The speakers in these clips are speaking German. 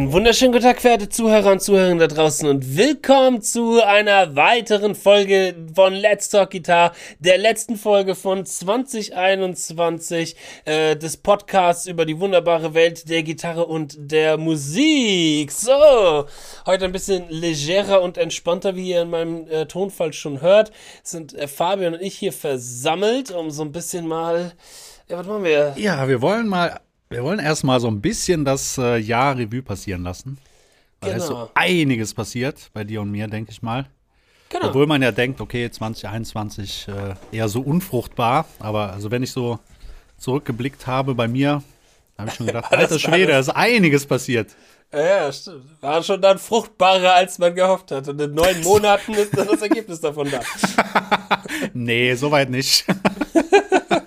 Einen wunderschönen guten Tag, verehrte Zuhörer und Zuhörerinnen da draußen und willkommen zu einer weiteren Folge von Let's Talk Guitar, der letzten Folge von 2021 äh, des Podcasts über die wunderbare Welt der Gitarre und der Musik. So, heute ein bisschen legerer und entspannter, wie ihr in meinem äh, Tonfall schon hört, sind äh, Fabian und ich hier versammelt, um so ein bisschen mal, ja, was machen wir? Ja, wir wollen mal wir wollen erstmal so ein bisschen das äh, Jahr Revue passieren lassen. Weil genau. ist so genau. einiges passiert bei dir und mir, denke ich mal. Genau. Obwohl man ja denkt, okay, 2021 äh, eher so unfruchtbar. Aber also wenn ich so zurückgeblickt habe bei mir, habe ich schon gedacht, alter Schwede, da ist einiges passiert. Ja, stimmt. War schon dann fruchtbarer, als man gehofft hat. Und in neun Monaten ist dann das Ergebnis davon da. nee, soweit nicht.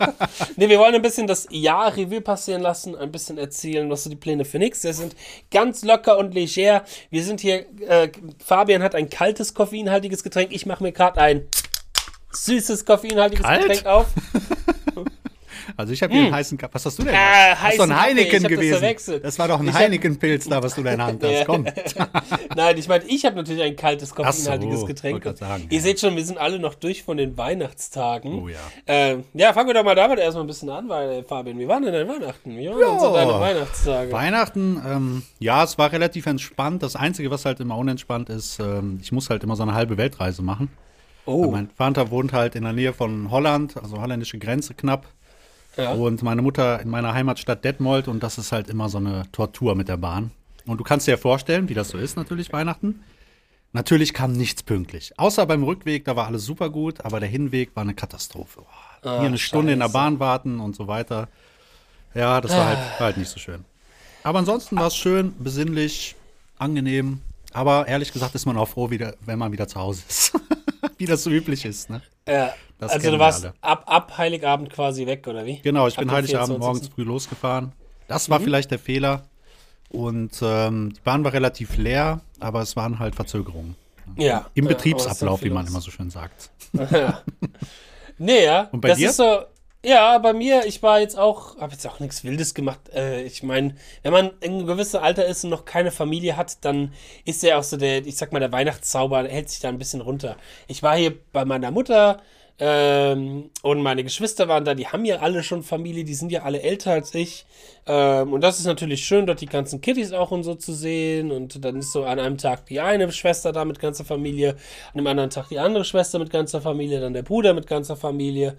nee, wir wollen ein bisschen das Jahr Revue passieren lassen, ein bisschen erzählen, was so die Pläne für nix. Wir sind ganz locker und leger. Wir sind hier, äh, Fabian hat ein kaltes, koffeinhaltiges Getränk. Ich mache mir gerade ein süßes, koffeinhaltiges Kalt? Getränk auf. Also ich habe hier einen hm. heißen Kaffee. Was hast du denn? Das ist doch ein Heineken gewesen. Das, das, war doch ein Heineken-Pilz da, was du in deiner Hand hast. Komm. Nein, ich meine, ich habe natürlich ein kaltes, koffeinhaltiges so, Getränk. Sagen, Ihr ja. seht schon, wir sind alle noch durch von den Weihnachtstagen. Oh ja. Äh, ja, fangen wir doch mal damit erstmal ein bisschen an, weil, äh, Fabian, wie waren denn deine Weihnachten? Wie waren ja. so deine Weihnachtstage? Weihnachten, ähm, ja, es war relativ entspannt. Das Einzige, was halt immer unentspannt ist, ähm, ich muss halt immer so eine halbe Weltreise machen. Oh. Mein Vater wohnt halt in der Nähe von Holland, also holländische Grenze knapp. Ja. Und meine Mutter in meiner Heimatstadt Detmold und das ist halt immer so eine Tortur mit der Bahn. Und du kannst dir ja vorstellen, wie das so ist, natürlich Weihnachten. Natürlich kam nichts pünktlich. Außer beim Rückweg, da war alles super gut, aber der Hinweg war eine Katastrophe. Oh, hier eine Stunde Scheiße. in der Bahn warten und so weiter. Ja, das war halt, war halt nicht so schön. Aber ansonsten war es schön, besinnlich, angenehm. Aber ehrlich gesagt ist man auch froh, wieder, wenn man wieder zu Hause ist. wie das so üblich ist, ne? Ja. Das also du warst ab, ab Heiligabend quasi weg, oder wie? Genau, ich ab bin Heiligabend morgens früh losgefahren. Das war mhm. vielleicht der Fehler. Und ähm, die Bahn war relativ leer, aber es waren halt Verzögerungen. Ja. Im Betriebsablauf, wie man immer so schön sagt. Ja. nee, ja. Und bei das dir? ist so. Ja, bei mir, ich war jetzt auch, habe jetzt auch nichts Wildes gemacht. Äh, ich meine, wenn man in einem gewissen Alter ist und noch keine Familie hat, dann ist ja auch so der, ich sag mal, der Weihnachtszauber hält sich da ein bisschen runter. Ich war hier bei meiner Mutter, ähm, und meine Geschwister waren da, die haben ja alle schon Familie, die sind ja alle älter als ich. Ähm, und das ist natürlich schön, dort die ganzen Kittys auch und so zu sehen. Und dann ist so an einem Tag die eine Schwester da mit ganzer Familie, an dem anderen Tag die andere Schwester mit ganzer Familie, dann der Bruder mit ganzer Familie.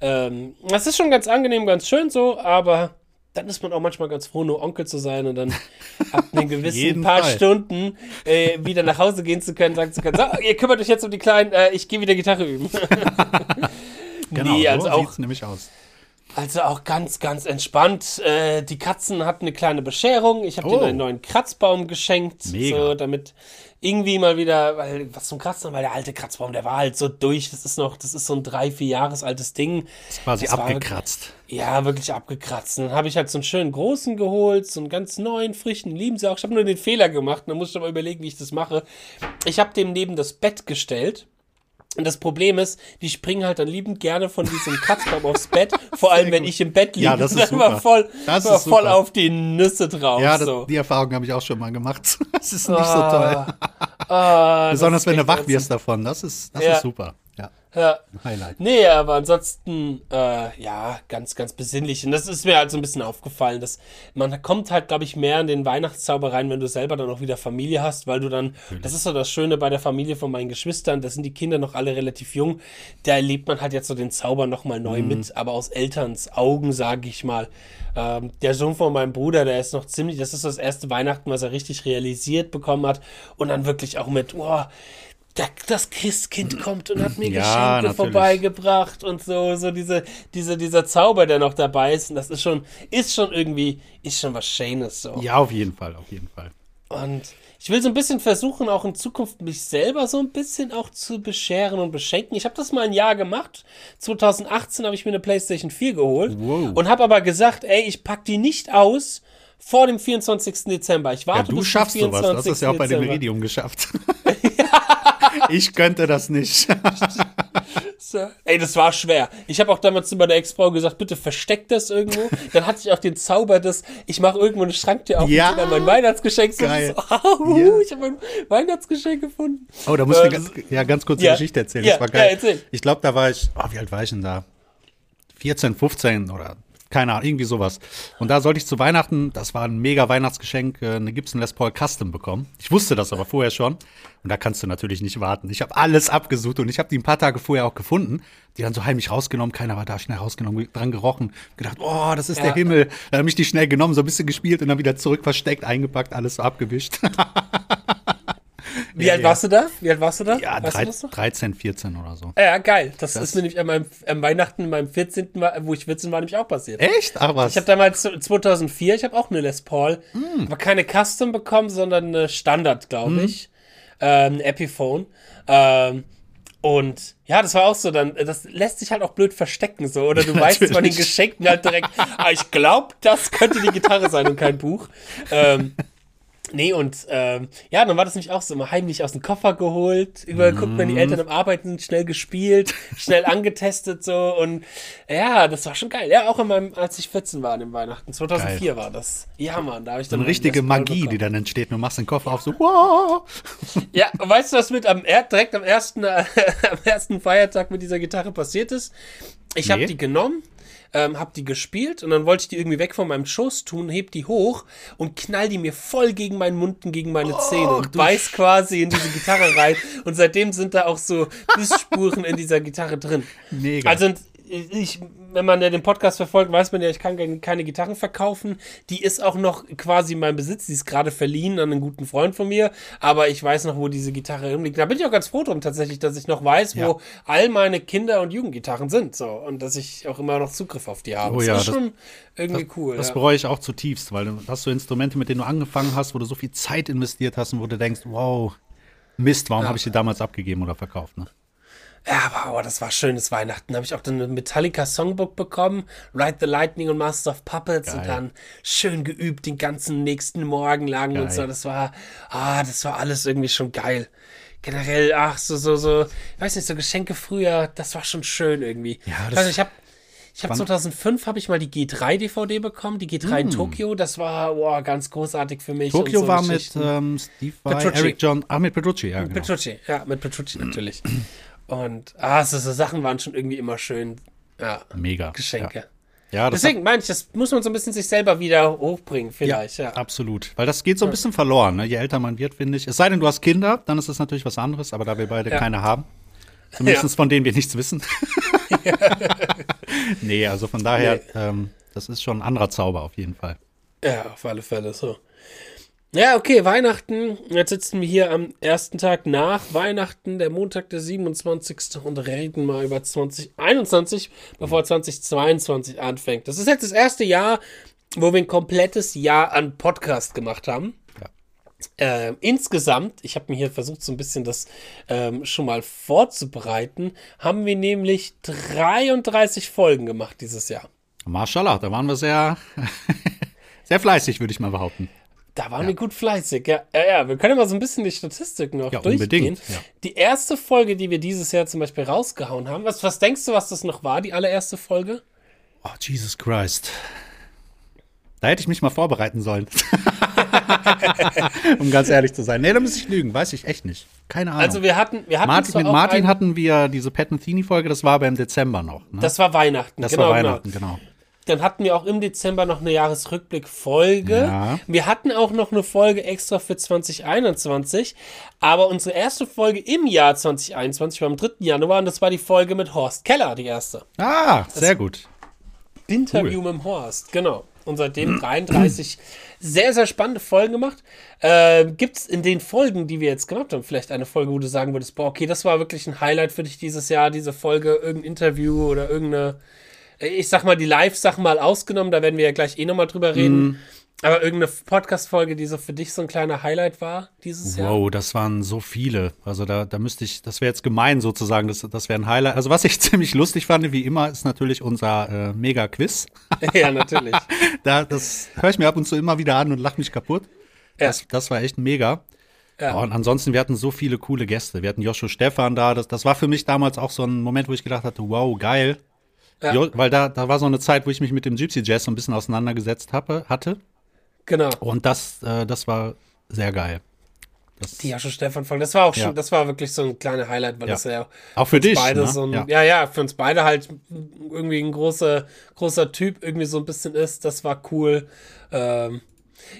Ähm, das ist schon ganz angenehm, ganz schön so, aber dann ist man auch manchmal ganz froh, nur Onkel zu sein und dann ab einem gewissen paar Fall. Stunden äh, wieder nach Hause gehen zu können, sagen zu können, so, ihr kümmert euch jetzt um die Kleinen, äh, ich gehe wieder Gitarre üben. genau, nee, also so auch, nämlich aus. Also auch ganz, ganz entspannt. Äh, die Katzen hatten eine kleine Bescherung. Ich habe oh. denen einen neuen Kratzbaum geschenkt, Mega. so damit irgendwie mal wieder, weil was zum Kratzen, weil der alte Kratzbaum, der war halt so durch. Das ist noch, das ist so ein drei, vier Jahres altes Ding. Das ist quasi das abgekratzt. War, ja, wirklich abgekratzt. Und dann habe ich halt so einen schönen großen geholt, so einen ganz neuen, frischen, lieben sie auch. Ich habe nur den Fehler gemacht. Dann muss ich aber überlegen, wie ich das mache. Ich habe dem neben das Bett gestellt und das Problem ist, die springen halt dann liebend gerne von diesem Katzbaum aufs Bett, vor allem wenn ich im Bett liege. Ja, das ist super. voll, das ist voll auf die Nüsse drauf. Ja, das, so. die Erfahrung habe ich auch schon mal gemacht. Das ist nicht oh, so toll. Oh, Besonders wenn du wach wirst davon. Das ist, das ja. ist super. Ja. Highlight. Nee, aber ansonsten, äh, ja, ganz, ganz besinnlich. Und das ist mir halt so ein bisschen aufgefallen, dass man kommt halt, glaube ich, mehr in den Weihnachtszauber rein, wenn du selber dann auch wieder Familie hast, weil du dann, Natürlich. das ist so das Schöne bei der Familie von meinen Geschwistern, da sind die Kinder noch alle relativ jung, da erlebt man halt jetzt so den Zauber nochmal neu mhm. mit, aber aus Elterns Augen, sage ich mal. Ähm, der Sohn von meinem Bruder, der ist noch ziemlich, das ist das erste Weihnachten, was er richtig realisiert bekommen hat und dann wirklich auch mit, oh, das Christkind kommt und hat mir ja, Geschenke natürlich. vorbeigebracht und so, so diese, diese, dieser Zauber, der noch dabei ist. Und das ist schon, ist schon irgendwie, ist schon was Schönes so. Ja, auf jeden Fall, auf jeden Fall. Und ich will so ein bisschen versuchen, auch in Zukunft mich selber so ein bisschen auch zu bescheren und beschenken. Ich habe das mal ein Jahr gemacht. 2018 habe ich mir eine PlayStation 4 geholt wow. und habe aber gesagt, ey, ich pack die nicht aus vor dem 24. Dezember. Ich warte ja, du bis schaffst sowas. Du hast es ja auch bei dem Iridium geschafft. ich könnte das nicht. Ey, das war schwer. Ich habe auch damals zu meiner Ex-Frau gesagt, bitte versteck das irgendwo. Dann hatte ich auch den Zauber, dass ich mache irgendwo eine Schranktür auf Ja. und dann mein Weihnachtsgeschenk. So, Geil. so, Ja. Ich habe mein Weihnachtsgeschenk gefunden. Oh, da muss ich Äh, ganz, ja, ganz kurze ja. Geschichte erzählen. Ja, Das war geil. ja, erzähl. Ich glaube, da war ich, oh, wie alt war ich denn da? 14, 15 oder keine Ahnung, irgendwie sowas. Und da sollte ich zu Weihnachten, das war ein mega Weihnachtsgeschenk, äh, eine Gibson Les Paul Custom bekommen. Ich wusste das aber vorher schon. Und da kannst du natürlich nicht warten. Ich habe alles abgesucht und ich habe die ein paar Tage vorher auch gefunden. Die dann so heimlich rausgenommen, keiner war da, schnell rausgenommen, dran gerochen, gedacht, oh, das ist Ja. der Himmel. Dann habe ich die schnell genommen, so ein bisschen gespielt und dann wieder zurück versteckt, eingepackt, alles so abgewischt. Wie alt warst du da? Wie alt warst du da? ja, weißt drei, du das noch? 13, 14 oder so. Ja, geil. Das, ist mir nämlich an meinem am Weihnachten, meinem 14., war, wo ich 14 war, nämlich auch passiert. Echt? Ach was. Ich habe damals 2004, ich habe auch eine Les Paul, Hm. aber keine Custom bekommen, sondern eine Standard, glaube ich, ähm, Epiphone. Ähm, und ja, das war auch so, dann, das lässt sich halt auch blöd verstecken, so. Oder du weißt von den. Geschenken halt direkt, ah, ich glaube, das könnte die Gitarre sein und kein Buch. Ähm, nee, und ähm, ja, dann war das nämlich auch so immer heimlich aus dem Koffer geholt, überall guckt, wenn die Eltern am Arbeiten schnell gespielt, schnell angetestet, so. Und ja, das war schon geil. Ja, auch in meinem, als ich 14 war an dem Weihnachten, 2004 war das. Ja, Mann, da habe ich so dann eine meinen richtige Magie, bekommen. die dann entsteht. Du machst den Koffer auf so, wow. Ja, weißt du, was mit am direkt am ersten, am ersten Feiertag mit dieser Gitarre passiert ist? Ich habe Nee. die genommen, ähm, habe die gespielt und dann wollte ich die irgendwie weg von meinem Schoß tun, heb die hoch und knall die mir voll gegen meinen Mund und gegen meine Zähne und beiß quasi in diese Gitarre rein und seitdem sind da auch so Bissspuren in dieser Gitarre drin. Mega. Also ich, wenn man ja den Podcast verfolgt, weiß man ja, ich kann keine- Gitarren verkaufen. Die ist auch noch quasi in meinem Besitz. Die ist gerade verliehen an einen guten Freund von mir. Aber ich weiß noch, wo diese Gitarre rumliegt. Da bin ich auch ganz froh drum tatsächlich, dass ich noch weiß, Ja. wo all meine Kinder- und Jugendgitarren sind. So. Und dass ich auch immer noch Zugriff auf die habe. Oh das ja, ist das- schon irgendwie cool. Das ja. bereue ich auch zutiefst, weil du hast so Instrumente, mit denen du angefangen hast, wo du so viel Zeit investiert hast und wo du denkst, wow, Mist, warum habe ich die damals abgegeben oder verkauft? Ne? Ja, aber, aber das war schönes Weihnachten. Habe ich auch dann ein Metallica Songbook bekommen, Ride the Lightning und Master of Puppets und Geil. dann schön geübt den ganzen nächsten Morgen lang und Geil. so. Das war, ah, das war alles irgendwie schon geil. Generell, ach, so, so, so, ich weiß nicht, so Geschenke früher, das war schon schön irgendwie. Ja, ich das- nicht, ich habe ich hab Wann- 2005 habe ich mal die G3 DVD bekommen, die G3 in Tokio. Das war boah, ganz großartig für mich. und. Tokio so war mit ähm, Steve Vai, Petrucci. Eric John, ah, mit Petrucci, ja, genau. Petrucci, ja, mit Petrucci natürlich. Und ah, so, so Sachen waren schon irgendwie immer schön. Ja, Mega. Geschenke. Ja, ja das Deswegen meine ich, das muss man so ein bisschen sich selber wieder hochbringen, Ja, vielleicht, ja. absolut. Weil das geht so ein bisschen verloren, ne? je älter man wird, finde ich. Es sei denn, du hast Kinder, dann ist es natürlich was anderes, aber da wir beide Ja. keine haben, zumindest Ja. von denen wir nichts wissen. nee, also von daher, ähm, das ist schon ein anderer Zauber auf jeden Fall. Ja, auf alle Fälle so. Ja, okay, Weihnachten. Jetzt sitzen wir hier am ersten Tag nach Weihnachten, der Montag, der 27. und reden mal über 2021, bevor 2022 anfängt. Das ist jetzt das erste Jahr, wo wir ein komplettes Jahr an Podcast gemacht haben. Ja. Ähm, insgesamt, ich habe mir hier versucht, so ein bisschen das ähm, schon mal vorzubereiten, haben wir nämlich 33 Folgen gemacht dieses Jahr. Mashallah, da waren wir sehr, sehr fleißig, würde ich mal behaupten. Da waren wir gut fleißig, ja. ja. Ja, wir können mal so ein bisschen die Statistiken noch Ja, durchgehen. unbedingt, ja. Die erste Folge, die wir dieses Jahr zum Beispiel rausgehauen haben, was, was denkst du, was das noch war, die allererste Folge? Oh, Jesus Christ. Da hätte ich mich mal vorbereiten sollen. um ganz ehrlich zu sein. Nee, da muss ich lügen, weiß ich echt nicht. Keine Ahnung. Also wir hatten, wir hatten Martin, mit Martin hatten wir diese Pat Metheny-Folge, das war aber im Dezember noch. Ne? das war Weihnachten, Das genau, war Weihnachten, genau. genau. Dann hatten wir auch im Dezember noch eine Jahresrückblick-Folge. Ja. Wir hatten auch noch eine Folge extra für 2021. Aber unsere erste Folge im Jahr 2021 war am 3. Januar und das war die Folge mit Horst Keller, die erste. Ah, sehr gut. Interview mit dem Horst, genau. Und seitdem 33 sehr, sehr spannende Folgen gemacht. Äh, Gibt es in den Folgen, die wir jetzt gemacht haben, vielleicht eine Folge, wo du sagen würdest, boah, okay, das war wirklich ein Highlight für dich dieses Jahr, diese Folge, irgendein Interview oder irgendeine, ich sag mal, die Live-Sachen mal ausgenommen, da werden wir ja gleich eh nochmal drüber reden. Aber irgendeine Podcast-Folge, die so für dich so ein kleiner Highlight war dieses Jahr? Wow, das waren so viele. Also da, da müsste ich, das wäre jetzt gemein sozusagen, das, das wäre ein Highlight. Also was ich ziemlich lustig fand, wie immer, ist natürlich unser äh, Mega-Quiz. ja, natürlich. Da, das höre ich mir ab und zu immer wieder an und lache mich kaputt. Ja. Das, das war echt mega. Ja. Und ansonsten, wir hatten so viele coole Gäste. Wir hatten Joshua Stefan da. Das, das war für mich damals auch so ein Moment, wo ich gedacht hatte, wow, geil. Ja. Weil da, da war so eine Zeit, wo ich mich mit dem Gypsy Jazz so ein bisschen auseinandergesetzt habe, hatte. Genau. Und das, äh, das war sehr geil. Das, die Joshua Stefan Folge, das war auch schon, ja. das war wirklich so ein kleiner Highlight, weil ja. das ja auch für dich beide ne? so ein, ja. ja. ja, für uns beide halt irgendwie ein großer, großer Typ irgendwie so ein bisschen ist. Das war cool. Ähm,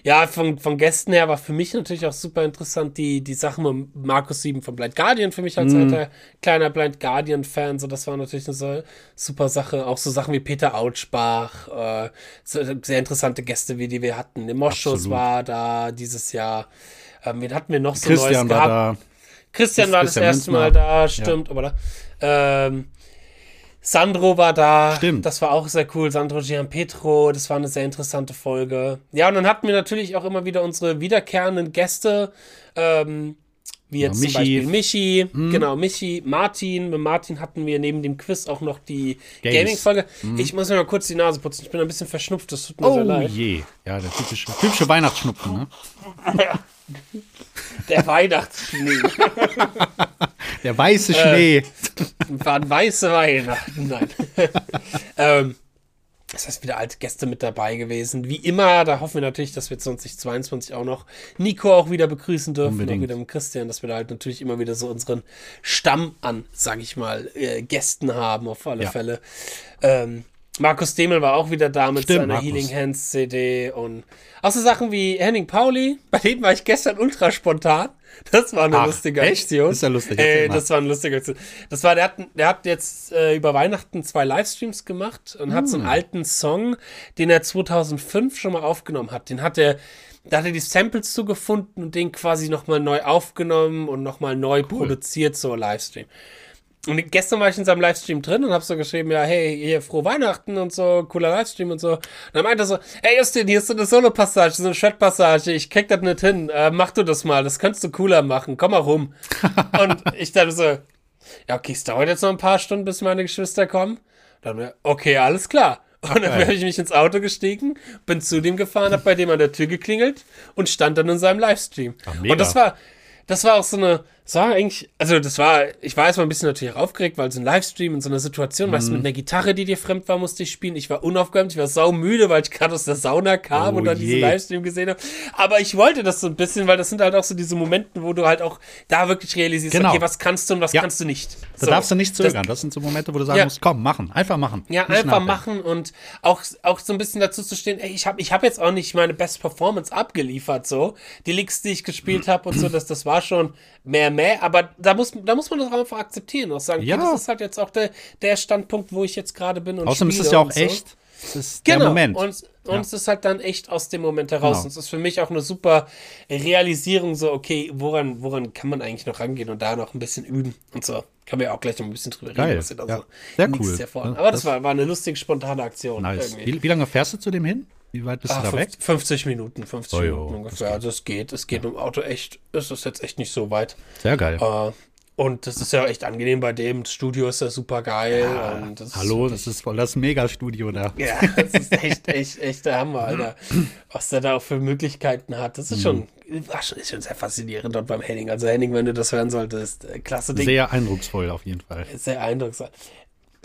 ja, von, von Gästen her war für mich natürlich auch super interessant die, die Sachen mit Markus 7 von Blind Guardian für mich als mm. alter kleiner Blind Guardian-Fan. So, das war natürlich eine so, super Sache. Auch so Sachen wie Peter Autschbach, äh, so, sehr interessante Gäste, wie die wir hatten. Moschus war da dieses Jahr. Ähm, wen hatten wir noch so Christian Neues war gehabt? Da. Christian war das erste Mal da, stimmt, ja. aber da. Ähm, Sandro war da. Stimmt. Das war auch sehr cool. Sandro Gianpetro, das war eine sehr interessante Folge. Ja, und dann hatten wir natürlich auch immer wieder unsere wiederkehrenden Gäste. Ähm, wie jetzt ja, zum Beispiel Michi, hm. genau, Michi, Martin. Mit Martin hatten wir neben dem Quiz auch noch die Gaming-Folge. Hm. Ich muss mir mal kurz die Nase putzen. Ich bin ein bisschen verschnupft, das tut mir oh sehr leid. Oh je. Ja, der typische, typische Weihnachtsschnupfen, ne? Der Weihnachtsschnee. Der weiße äh, Schnee. Äh, waren weiße Weihnachten. Nein. ähm, das heißt, wieder alte Gäste mit dabei gewesen. Wie immer, da hoffen wir natürlich, dass wir 2022 auch noch Nico auch wieder begrüßen dürfen. Unbedingt. Auch wieder mit Christian, dass wir da halt natürlich immer wieder so unseren Stamm an, sag ich mal, äh, Gästen haben, auf alle ja. Fälle. Ähm, Markus Demel war auch wieder da mit Stimmt, seiner Markus. Healing Hands CD und auch so Sachen wie Henning Pauli, bei dem war ich gestern ultra spontan. Das war eine Ach, lustige echt? Aktion. ist ja lustig. Äh, das war eine lustige Aktion. Das war, der hat, der hat jetzt äh, über Weihnachten zwei Livestreams gemacht und hm. hat so einen hm. alten Song, den er 2005 schon mal aufgenommen hat. Den hat er, da hat er die Samples zugefunden und den quasi nochmal neu aufgenommen und nochmal neu cool. produziert, so Livestream. Und gestern war ich in seinem Livestream drin und hab so geschrieben, ja, hey, hier, frohe Weihnachten und so, cooler Livestream und so. Und dann meinte er so, hey Justin, hier ist so eine Solo-Passage, so eine Shred-Passage, ich krieg das nicht hin, äh, mach du das mal, das kannst du cooler machen, komm mal rum. und ich dachte so, ja, okay, es dauert jetzt noch ein paar Stunden, bis meine Geschwister kommen. Dann, okay, alles klar. Und dann habe ich mich ins Auto gestiegen, bin zu dem gefahren, hab bei dem an der Tür geklingelt und stand dann in seinem Livestream. Ach, und das war, das war auch so eine, das war eigentlich, also das war, ich war erstmal ein bisschen natürlich aufgeregt, weil so ein Livestream in so einer Situation, mhm. weißt du, mit einer Gitarre, die dir fremd war, musste ich spielen. Ich war unaufgeräumt, ich war saumüde, weil ich gerade aus der Sauna kam oh und dann je. diesen Livestream gesehen habe. Aber ich wollte das so ein bisschen, weil das sind halt auch so diese Momente, wo du halt auch da wirklich realisierst, genau. okay, was kannst du und was ja. kannst du nicht. Da darfst du nicht zögern. Das, das, sind so Momente, wo du sagen ja. musst, komm, machen, einfach machen. Ja, einfach nachdenken. machen und auch, auch so ein bisschen dazu zu stehen, ey, ich habe ich hab jetzt auch nicht meine Best Performance abgeliefert, so. Die Licks, die ich gespielt habe und so, das, das war schon mehr, mehr, aber da muss, da muss man das einfach akzeptieren und sagen, ja. Okay, das ist halt jetzt auch der, der Standpunkt, wo ich jetzt gerade bin. Und Außerdem ist es ja auch so. echt. Das ist genau. der Moment. Und, und ja. es ist halt dann echt aus dem Moment heraus. Genau. Und es ist für mich auch eine super Realisierung, so, okay, woran, woran kann man eigentlich noch rangehen und da noch ein bisschen üben und so. Kann man ja auch gleich noch ein bisschen drüber Geil. reden. Was ja. so Sehr cool. Aber das, das, war, war eine lustige, spontane Aktion. Nice. Wie, wie, lange fährst du zu dem hin? Wie weit bist Ach, du da 50, weg? 50 Minuten, 50 oh, Minuten ungefähr. Das also es geht. Es geht ja. mit dem Auto echt, es ist jetzt echt nicht so weit. Sehr geil. Äh, und das ist ja echt angenehm bei dem. Das Studio ist ja super geil. Ja, das Hallo, das ist voll das Megastudio da. Ja, das ist echt, echt, echt der Hammer, Alter. Was der da auch für Möglichkeiten hat. Das ist schon, ist schon sehr faszinierend dort beim Henning. Also Henning, wenn du das hören solltest, äh, klasse Ding. Sehr eindrucksvoll auf jeden Fall. Sehr eindrucksvoll.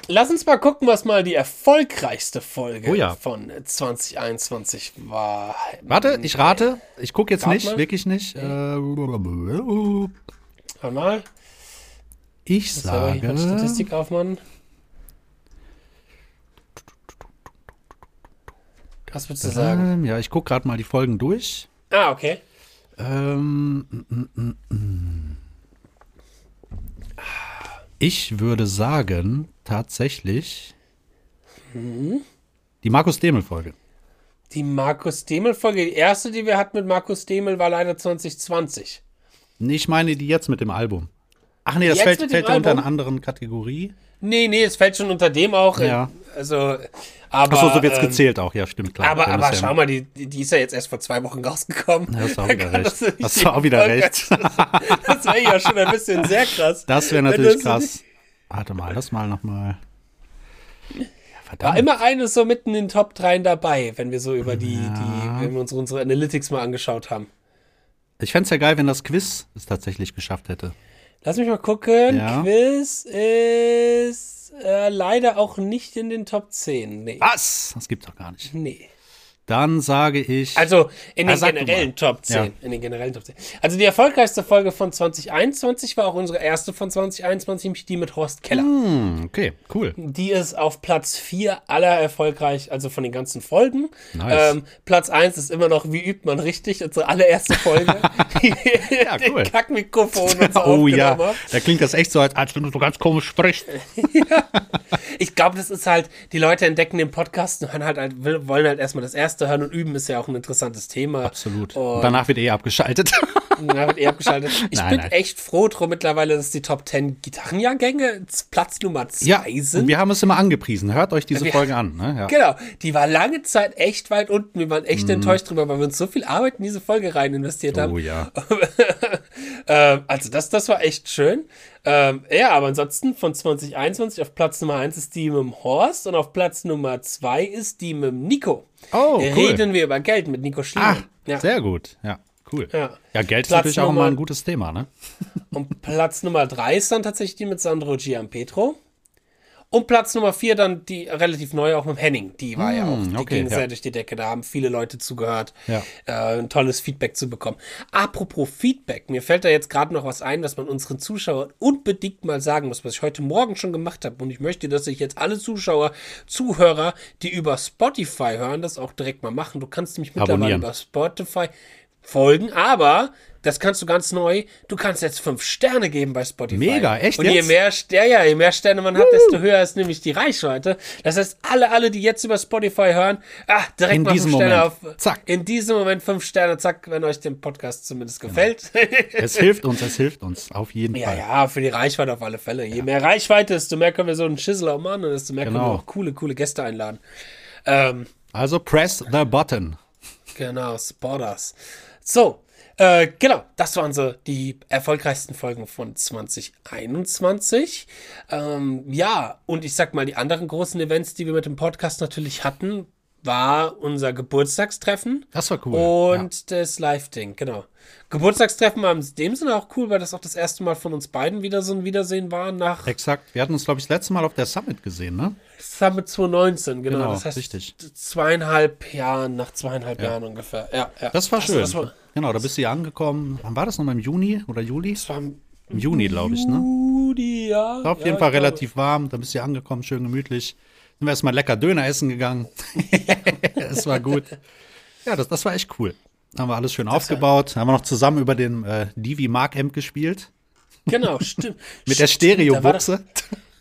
Lass uns mal gucken, was mal die erfolgreichste Folge oh ja. von 2021 war. Warte, ich rate. Ich gucke jetzt Rat nicht, mal. wirklich nicht. Äh, mal. Ich sage. Ich Statistik aufmachen. Was würdest du sagen? Ja, ich gucke gerade mal die Folgen durch. Ah, okay. Ähm, mm, mm, mm. Ich würde sagen, tatsächlich mhm. die Markus Demel-Folge. Die Markus Demel-Folge, die erste, die wir hatten mit Markus Demel, war leider 2020. Nee, ich meine die jetzt mit dem Album. Ach nee, das Jetzt fällt, fällt unter einer anderen Kategorie. Nee, nee, es fällt schon unter dem auch. Ja. Also, aber. Achso, so wird es ähm, gezählt auch, ja, stimmt, klar. Aber, aber schau mal, die, die ist ja jetzt erst vor zwei Wochen rausgekommen. Ja, hast du auch wieder recht. Hast du auch wieder recht. Das wäre ja schon ein bisschen sehr krass. Das wäre natürlich das krass. Warte mal, das mal nochmal. Ja, War immer eine so mitten in den Top 3 dabei, wenn wir so über die, ja. die wenn wir uns unsere Analytics mal angeschaut haben. Ich fände es ja geil, wenn das Quiz es tatsächlich geschafft hätte. Lass mich mal gucken. Ja. Quiz ist äh, leider auch nicht in den Top 10. Nee. Was? Das gibt's doch gar nicht. Nee. Dann sage ich. Also in den generellen. Top 10. Ja. In den generellen Top 10. Also die erfolgreichste Folge von 2021 war auch unsere erste von 2021, nämlich die mit Horst Keller. hm, okay, cool. Die ist auf Platz 4 aller erfolgreich, also von den ganzen Folgen. Nice. Ähm, Platz 1 ist immer noch, wie übt man richtig, unsere allererste Folge. Ja, cool. Den Kackmikrofon und so Oh ja, da klingt das echt so, als, als wenn du so ganz komisch sprichst. Ich glaube, das ist halt, die Leute entdecken den Podcast und halt, halt wollen halt erstmal das erste hören und üben ist ja auch ein interessantes Thema. Absolut. Und Und danach wird eh abgeschaltet. Da wird eh abgeschaltet. Ich Nein, bin nein. echt froh drum mittlerweile, dass die Top 10 Gitarrenjahrgänge Platz Nummer 2 ja, sind. und wir haben es immer angepriesen. Hört euch diese Wir- Folge an. Ne? Ja. Genau, die war lange Zeit echt weit unten. Wir waren echt Mhm. enttäuscht drüber, weil wir uns so viel Arbeit in diese Folge rein investiert haben. Oh ja. Ähm, also das, das war echt schön. Ähm, ja, aber ansonsten von 2021 auf Platz Nummer 1 ist die mit dem Horst und auf Platz Nummer 2 ist die mit dem Nico. Oh, cool. Reden wir über Geld mit Nico Ah, Schliemann. ja. sehr gut. Ja, cool. Ja. Ja, Geld ist Platz natürlich auch Nummer- immer ein gutes Thema, ne? Und Platz Nummer 3 ist dann tatsächlich die mit Sandro Giampetro. Und Platz Nummer 4 dann die relativ neue auch mit Henning. Die war ja auch, die okay, ging ja. sehr durch die Decke. Da haben viele Leute zugehört, Ja. äh, ein tolles Feedback zu bekommen. Apropos Feedback, mir fällt da jetzt gerade noch was ein, was man unseren Zuschauern unbedingt mal sagen muss, was ich heute Morgen schon gemacht habe. Und ich möchte, dass sich jetzt alle Zuschauer, Zuhörer, die über Spotify hören, das auch direkt mal machen. Du kannst mich mittlerweile Abonnieren. über Spotify folgen, aber das kannst du ganz neu. Du kannst jetzt fünf Sterne geben bei Spotify. Mega, echt Und je jetzt? mehr, Ster- ja, je mehr Sterne man hat, desto höher ist nämlich die Reichweite. Das heißt, alle, alle, die jetzt über Spotify hören, ah, direkt In mal fünf Sterne Moment. auf. Zack. In diesem Moment fünf Sterne, zack, wenn euch der Podcast zumindest gefällt. Es hilft uns, es hilft uns. Auf jeden ja, Fall. ja, für die Reichweite auf alle Fälle. Je mehr Reichweite, desto mehr können wir so einen Schissel auch machen und desto mehr können Genau. wir auch coole, coole Gäste einladen. Ähm, Also press the button. Genau, Spotters. So, äh, genau, das waren so die erfolgreichsten Folgen von 2021. Ähm, ja, und ich sag mal, die anderen großen Events, die wir mit dem Podcast natürlich hatten, war unser Geburtstagstreffen Das war cool. und das Live-Ding, genau. Geburtstagstreffen war in dem Sinne auch cool, weil das auch das erste Mal von uns beiden wieder so ein Wiedersehen war nach ja. Exakt. Wir hatten uns, glaube ich, das letzte Mal auf der Summit gesehen, ne? Summit 2019, genau. Genau, das heißt, richtig. zweieinhalb Jahren, nach zweieinhalb Jahren ungefähr. Ja, ja. Das war Also, schön. Das war, genau, da bist du ja angekommen. Wann war das nochmal im Juni oder Juli? das war im Im Juni, glaube ich, ne? Juli, ja. War auf ja, jeden Fall relativ warm. Da bist du ja angekommen, schön gemütlich. Sind wir erstmal lecker Döner essen gegangen. Es war gut. Ja, das, das war echt cool. Haben wir alles schön aufgebaut. Haben wir noch zusammen über den äh, Divi Mark Amp gespielt. Genau, stimmt. Mit der Stimmt, da das- Stereobuchse.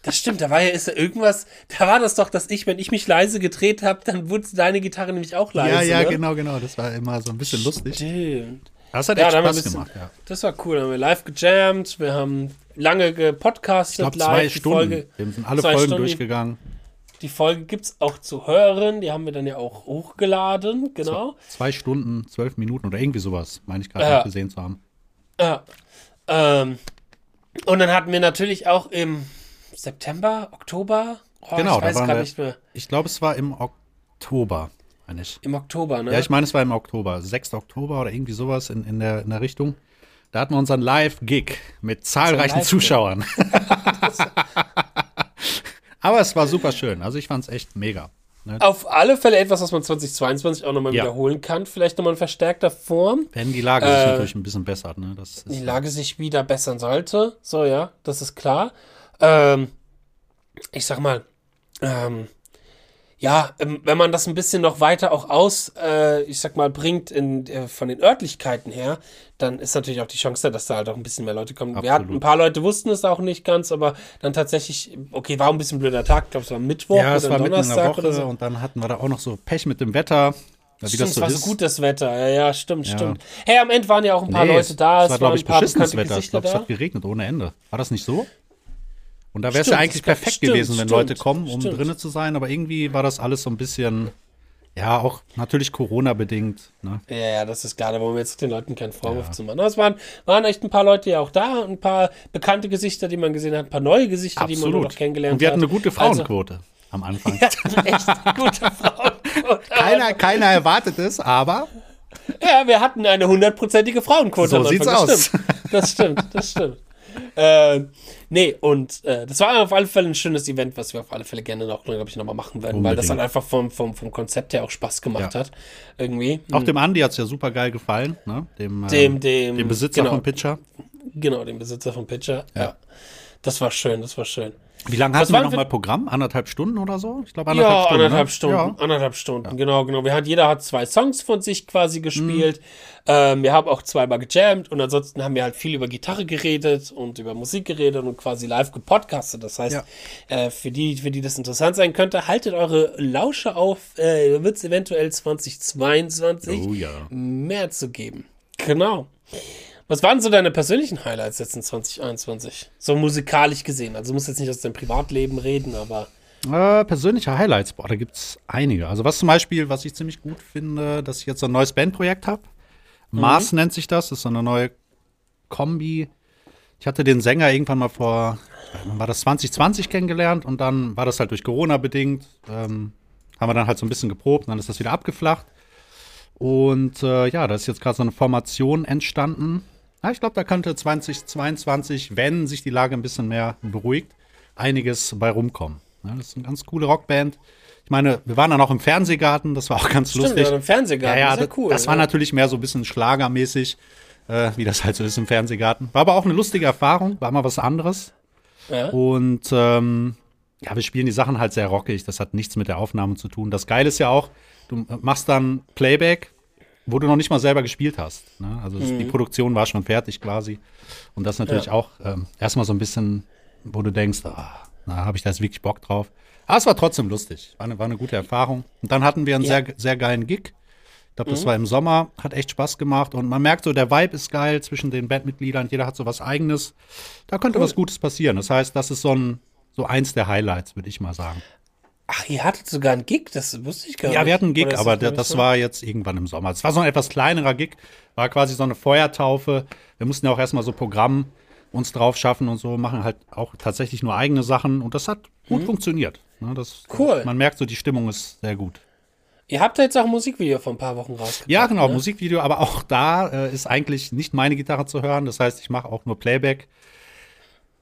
Das stimmt, da war ja ist ja irgendwas, da war das doch, dass ich, wenn ich mich leise gedreht habe, dann wurde deine Gitarre nämlich auch leise. Ja, ja, ne? genau, genau. Das war immer so ein bisschen lustig. Stimmt. Das hat Ja, echt Spaß bisschen, gemacht, ja. das war cool, da haben wir live gejammt, wir haben lange gepodcastet, Ich glaube, live, zwei Stunden. Folge, wir sind alle Folgen Stunden. durchgegangen. Die Folge gibt's auch zu hören, die haben wir dann ja auch hochgeladen, genau. Zwei Stunden, zwölf Minuten oder irgendwie sowas, meine ich gerade Ja. gesehen zu haben. Ja. Ähm, und dann hatten wir natürlich auch im September, Oktober, oh, Genau, ich weiß gar nicht mehr, Ich glaube, es war im Oktober, meine ich. im Oktober, ne? Ja, ich meine, es war im Oktober, 6. Oktober oder irgendwie sowas in, in, der, in der Richtung. Da hatten wir unseren Live-Gig mit zahlreichen Live-Gig. Zuschauern. Aber es war super schön. Also ich fand es echt mega. Ne? Auf alle Fälle etwas, was man 2022 auch nochmal Ja. wiederholen kann. Vielleicht nochmal in verstärkter Form. Wenn die Lage sich Äh, natürlich ein bisschen bessert. Ne? Das Die Lage sich wieder bessern sollte. So, ja, das ist klar. Ähm, ich sag mal, ähm, ja, ähm, wenn man das ein bisschen noch weiter auch aus, äh, ich sag mal, bringt in, äh, von den Örtlichkeiten her, dann ist natürlich auch die Chance da, dass da halt auch ein bisschen mehr Leute kommen. Wir hatten, Absolut. ein paar Leute wussten es auch nicht ganz, aber dann tatsächlich, okay, war ein bisschen blöder Tag, ich glaube, es war Mittwoch ja, es oder war Donnerstag Woche oder so. und dann hatten wir da auch noch so Pech mit dem Wetter. Wie Stimmt, das es so war ist. so gutes Wetter. Ja, ja, stimmt, stimmt. Hey, am Ende waren ja auch ein paar Nee, Leute da. Es war, glaube ich, beschissenes Wetter. Ich glaube, es hat geregnet ohne Ende. War das nicht so? Und da wäre es ja eigentlich perfekt stimmt, gewesen, wenn stimmt, Leute kommen, um stimmt. drinnen zu sein. Aber irgendwie war das alles so ein bisschen, ja, auch natürlich Corona-bedingt. Ne? Ja, ja, das ist klar, da wollen wir jetzt den Leuten keinen Vorwurf zu machen. Aber es waren, waren echt ein paar Leute ja auch da, ein paar bekannte Gesichter, die man gesehen hat, ein paar neue Gesichter, die man noch kennengelernt Und wir hatten hat. eine gute Frauenquote am Anfang. Also, ja, echt gute Frauen. Keiner, keiner erwartet es, aber Ja, wir hatten eine hundertprozentige Frauenquote. So sieht's das aus. Stimmt. Das stimmt, das stimmt. äh, nee, und äh, das war auf alle Fälle ein schönes Event, was wir auf alle Fälle gerne noch, glaube ich, nochmal machen werden, weil das dann einfach vom, vom, vom Konzept her auch Spaß gemacht Ja. hat. Irgendwie. Auch dem Andi hat es ja super geil gefallen, ne? Dem, äh, Dem- dem- dem Besitzer genau. vom Pitcher. Genau, den Besitzer vom Pitcher. Ja. Das war schön, das war schön. Wie lange hatten wir nochmal Programm? Anderthalb Stunden oder so? Ich glaube Ja, anderthalb Stunden. anderthalb ne? Stunden. Anderthalb Stunden, genau, genau. Wir hat, jeder hat zwei Songs von sich quasi gespielt. Mhm. Ähm, wir haben auch zweimal gejammt und ansonsten haben wir halt viel über Gitarre geredet und über Musik geredet und quasi live gepodcastet. Das heißt, Ja. äh, für die, für die das interessant sein könnte, haltet eure Lausche auf, äh, wird es eventuell 2022 Oh ja. mehr zu geben. Genau. Was waren so deine persönlichen Highlights jetzt in 2021? So musikalisch gesehen. Also du musst jetzt nicht aus deinem Privatleben reden, aber Äh, persönliche Highlights, boah, da gibt's einige. Also was zum Beispiel, was ich ziemlich gut finde, dass ich jetzt so ein neues Bandprojekt habe. Mars nennt sich das, das ist so eine neue Kombi. Ich hatte den Sänger irgendwann mal vor, war das 2020 kennengelernt und dann war das halt durch Corona bedingt. Ähm, haben wir dann halt so ein bisschen geprobt und dann ist das wieder abgeflacht. Und äh, ja, da ist jetzt gerade so eine Formation entstanden. Ja, ich glaube, da könnte 2022, wenn sich die Lage ein bisschen mehr beruhigt, einiges bei rumkommen. Ja, das ist eine ganz coole Rockband. Ich meine, wir waren dann auch im Fernsehgarten, das war auch ganz Stimmt, lustig. ja, im Fernsehgarten, Ja, ja, das ist ja cool, das war natürlich mehr so ein bisschen schlagermäßig, äh, wie das halt so ist im Fernsehgarten. War aber auch eine lustige Erfahrung, war mal was anderes. Und ähm, ja, wir spielen die Sachen halt sehr rockig. Das hat nichts mit der Aufnahme zu tun. Das Geile ist ja auch, du machst dann Playback, wo du noch nicht mal selber gespielt hast. Ne? Also das, die Produktion war schon fertig quasi. Und das natürlich Ja. auch ähm, erstmal so ein bisschen, wo du denkst, ah, na, habe ich da jetzt wirklich Bock drauf. Aber es war trotzdem lustig. War eine, war eine gute Erfahrung. Und dann hatten wir einen Ja. sehr, sehr geilen Gig. Ich glaube, das war im Sommer, hat echt Spaß gemacht und man merkt so, der Vibe ist geil zwischen den Bandmitgliedern, jeder hat so was eigenes. Da könnte was Gutes passieren. Das heißt, das ist so ein so eins der Highlights, würde ich mal sagen. Ach, ihr hattet sogar einen Gig, das wusste ich gar nicht. Ja, wir hatten einen Gig, aber das das war jetzt irgendwann im Sommer. Es war so ein etwas kleinerer Gig, war quasi so eine Feuertaufe. Wir mussten ja auch erstmal so Programm uns drauf schaffen und so, machen halt auch tatsächlich nur eigene Sachen und das hat gut funktioniert. Ne, das, Mhm. Cool. Man merkt so, die Stimmung ist sehr gut. Ihr habt da jetzt auch ein Musikvideo vor ein paar Wochen rausgebracht. Ja, genau, ne? Musikvideo, aber auch da äh, ist eigentlich nicht meine Gitarre zu hören. Das heißt, ich mache auch nur Playback.